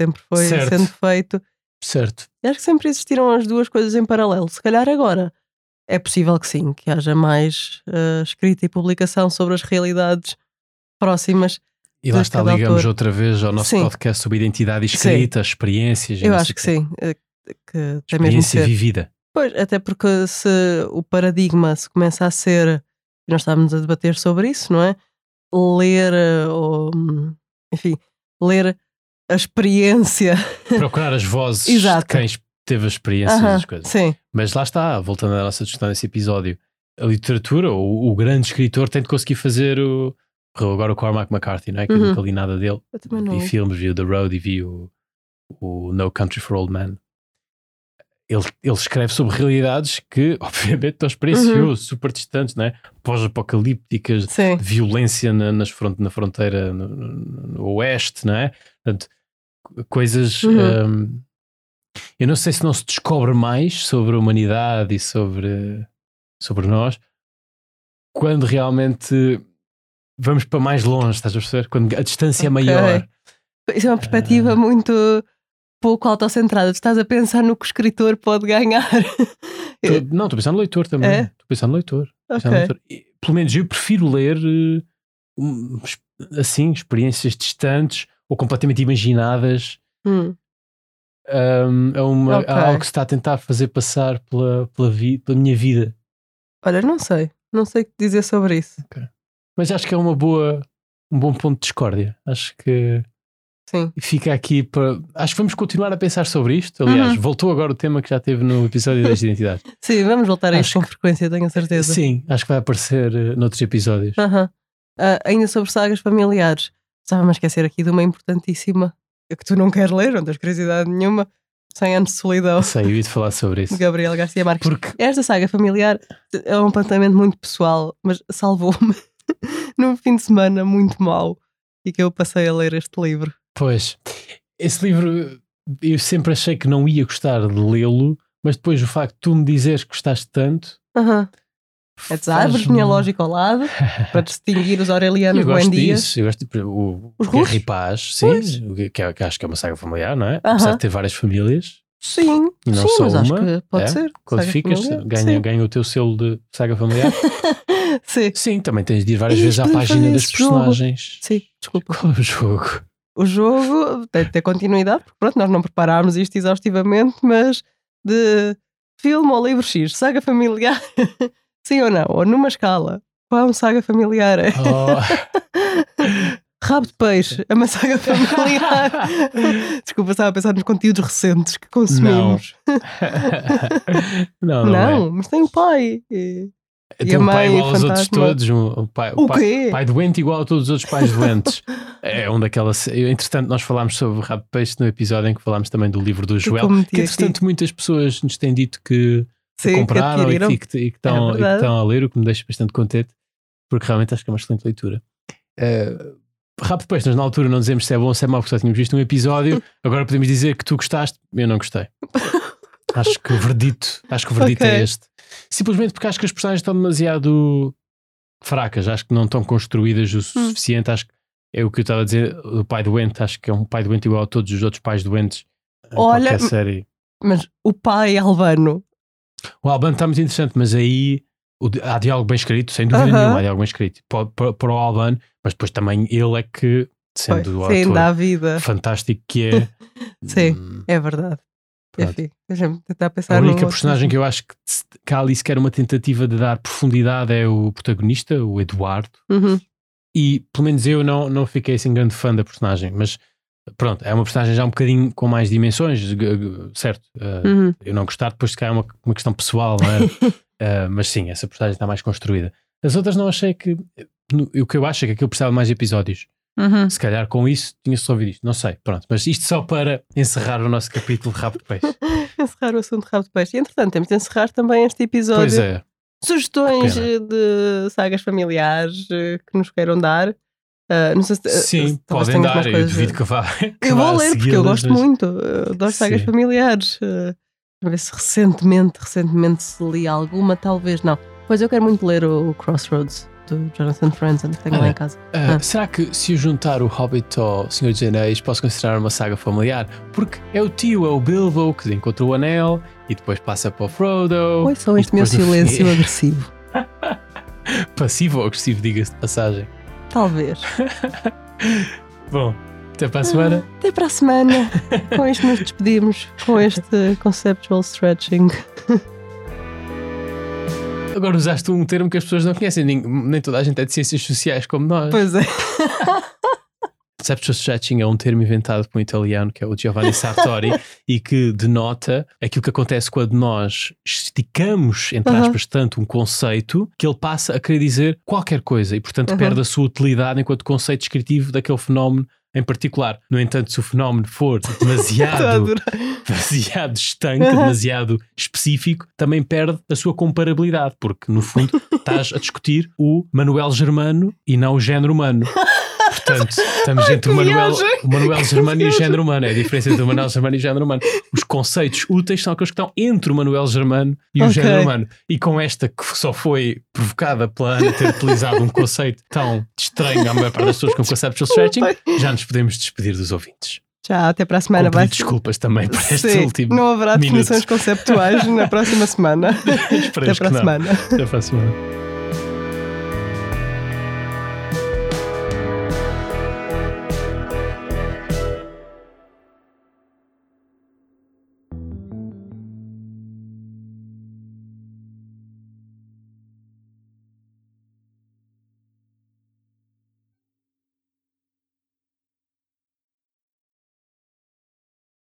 sempre foi Certo. sendo feito. certo. E acho que sempre existiram as duas coisas em paralelo. Se calhar agora é possível que sim, que haja mais eh, escrita e publicação sobre as realidades próximas. E lá está, ligamos autor. outra vez ao nosso Sim. podcast sobre identidade escrita, experiências. e Eu acho que o quê. sim. Que até mesmo Experiência ser. vivida. Pois, até porque se o paradigma se começa a ser, e nós estávamos a debater sobre isso, não é? Ler, eh, ou, hum, enfim, ler a experiência. Procurar as vozes Exato. de quem teve a experiência Aham, das coisas. sim, Mas lá está, voltando à nossa discussão nesse episódio, a literatura, ou o grande escritor, tem de conseguir fazer o. Agora o Cormac McCarthy, não é? Que eu Uhum. nunca li nada dele. eu também não. Vi filmes, vi o The Road e vi o, o No Country for Old Men. Ele, ele escreve sobre realidades que, obviamente, estão experienciou, Uhum. super distantes, não é? Pós-apocalípticas, violência na, nas front, na fronteira no, no- oeste, não é? Portanto, co- coisas. Uhum. hum, eu não sei se não se descobre mais sobre a humanidade e sobre, sobre nós quando realmente vamos para mais longe, estás a perceber? Quando a distância Ok. é maior. isso é uma perspectiva Ah. muito pouco autocentrada. Tu estás a pensar no que o escritor pode ganhar. Tô- não, estou pensando no leitor também. É? Estou pensando no leitor. Estou pensando no leitor. E, pelo menos eu prefiro ler eh, assim, experiências distantes ou completamente imaginadas Hum, um, a, uma, Ok. a algo que se está a tentar fazer passar pela, pela, vi, pela minha vida. Olha, não sei. Não sei o que dizer sobre isso. Mas acho que é uma boa, um bom ponto de discórdia. Acho que Sim. fica aqui para. Acho que vamos continuar a pensar sobre isto. Aliás, Uhum. voltou agora o tema que já teve no episódio das identidades. Sim, vamos voltar a Acho isto com frequência, tenho a certeza. Sim, acho que vai aparecer eh, noutros episódios. Aham. Ah, ainda sobre sagas familiares, estava-me a esquecer aqui de uma importantíssima que tu não queres ler, não tens curiosidade nenhuma. 100 anos de solidão, Sei, eu ia te falar sobre isso. Gabriel Garcia Marques. Porque Esta saga familiar é um apontamento muito pessoal, mas salvou-me num fim de semana muito mau e que eu passei a ler este livro. Pois, esse livro eu sempre achei que não ia gostar de lê-lo, mas depois o facto de tu me dizeres que gostaste tanto. Aham. É das árvores genealógico ao lado, para distinguir os Aurelianos Eu gosto Buendias. disso, eu gosto de, o Os e russos? Paz, sim, Pois. que, que acho que é uma saga familiar, não é? Apesar Aham. de ter várias famílias, Sim, E não sim só mas acho uma, que pode é? ser. quando saga ficas, ganha, ganha o teu selo de saga familiar. Sim. sim, também tens de ir várias Ih, vezes à página das jogo. personagens. Sim, desculpa. Qual é o jogo? O jogo tem de ter continuidade, porque pronto, nós não preparámos isto exaustivamente, mas de filme ou livro X, saga familiar, sim ou não? Ou numa escala, qual saga familiar é? Oh, Rabo de Peixe é uma saga familiar. Desculpa, estava a pensar nos conteúdos recentes que consumimos. não, não, Não, é. mas tem o pai. E- Tem E a um pai igual aos outros todos. Um, um pai, O pai, pai doente igual a todos os outros pais doentes. é um daquelas. Entretanto, nós falámos sobre o Rabo Peixe no episódio em que falámos também do livro do Joel. Que, entretanto, muitas pessoas nos têm dito que Sim, compraram e que, e que- e que estão, É e que estão a ler, o que me deixa bastante contente, porque realmente acho que é uma excelente leitura. Uh, de Peixe, nós na altura não dizemos se é bom ou se é mau, porque só tínhamos visto um episódio. Agora podemos dizer que tu gostaste, eu não gostei. Acho que o verdito, acho que o verdito é Ok. este. Simplesmente porque acho que as personagens estão demasiado fracas, acho que não estão construídas o Hum. suficiente. Acho que é o que eu estava a dizer, o pai doente, acho que é um pai doente igual a todos os outros pais doentes. Olha, qualquer série. Mas o pai albano. O Albano está muito interessante, mas aí o há diálogo bem escrito, sem dúvida Aham. nenhuma, há diálogo bem escrito para, para, para o Albano, mas depois também ele é que, sendo o Sim, ator vida. fantástico que é, Sim. hum, É verdade. Enfim, deixa-me tentar pensar a única outro personagem exemplo. que eu acho que, que há ali sequer uma tentativa de dar profundidade é o protagonista, o Eduardo, Uhum. e pelo menos eu não, não fiquei assim grande fã da personagem, mas pronto, é uma personagem já um bocadinho com mais dimensões, certo? Uh, Uhum. eu não gostar, depois se calhar é uma, uma questão pessoal, não é? Uh, mas sim, essa personagem está mais construída. As outras não achei que. no- O que eu acho é que aquilo precisava de mais episódios. Uhum. Se calhar com isso tinha-se resolvido isto, não sei. Pronto, mas isto só para encerrar o nosso capítulo de Rabo de Peixe. Encerrar o assunto de rabo de peixe. E entretanto, temos de encerrar também este episódio. Pois é, Sugestões de sagas familiares eh, que nos queiram dar. Ah, não sei se, eh, sim, se podem dar. Eu duvido que vá. que Eu vá vou ler porque eu gosto mas- muito uh, das sagas Sim. familiares. Uh, a ver se recentemente, recentemente se li alguma, talvez não. Pois eu quero muito ler o Crossroads do Jonathan Franzen, que tenho lá Ah. em casa. Ah, Ah. Será que se eu juntar o Hobbit ao Senhor dos Anéis posso considerar uma saga familiar? Porque é o tio, é o Bilbo que encontrou o anel e depois passa para o Frodo. Oi, só e este meu silêncio agressivo. Passivo ou agressivo, diga-se de passagem. Talvez. Bom, até para a semana. Até para a semana. Com isto nos despedimos, com este conceptual stretching. Agora usaste um termo que as pessoas não conhecem, nem, nem toda a gente é de ciências sociais como nós. Pois é. Conceptual stretching é um termo inventado por um italiano que é o Giovanni Sartori e que denota aquilo que acontece quando nós esticamos, entre Aham. aspas, tanto um conceito que ele passa a querer dizer qualquer coisa e, portanto, Aham. perde a sua utilidade enquanto conceito descritivo daquele fenómeno em particular. No entanto, se o fenómeno for demasiado demasiado estanque, demasiado específico, também perde a sua comparabilidade, porque no fundo estás a discutir o Manuel Germano e não o género humano. Portanto, estamos entre o Manuel, o Manuel Germano e o género humano. É a diferença entre o Manuel Germano e o género humano. Os conceitos úteis são aqueles que estão entre o Manuel Germano e o Ok. género humano. E com esta que só foi provocada pela Ana ter utilizado um conceito tão estranho à maior parte das pessoas com conceptual stretching, já nos podemos despedir dos ouvintes. Tchau, até para a semana. Vai desculpas também por este Sim, último. não haverá minuto. definições conceptuais na próxima semana. Até para a semana. Até para a semana.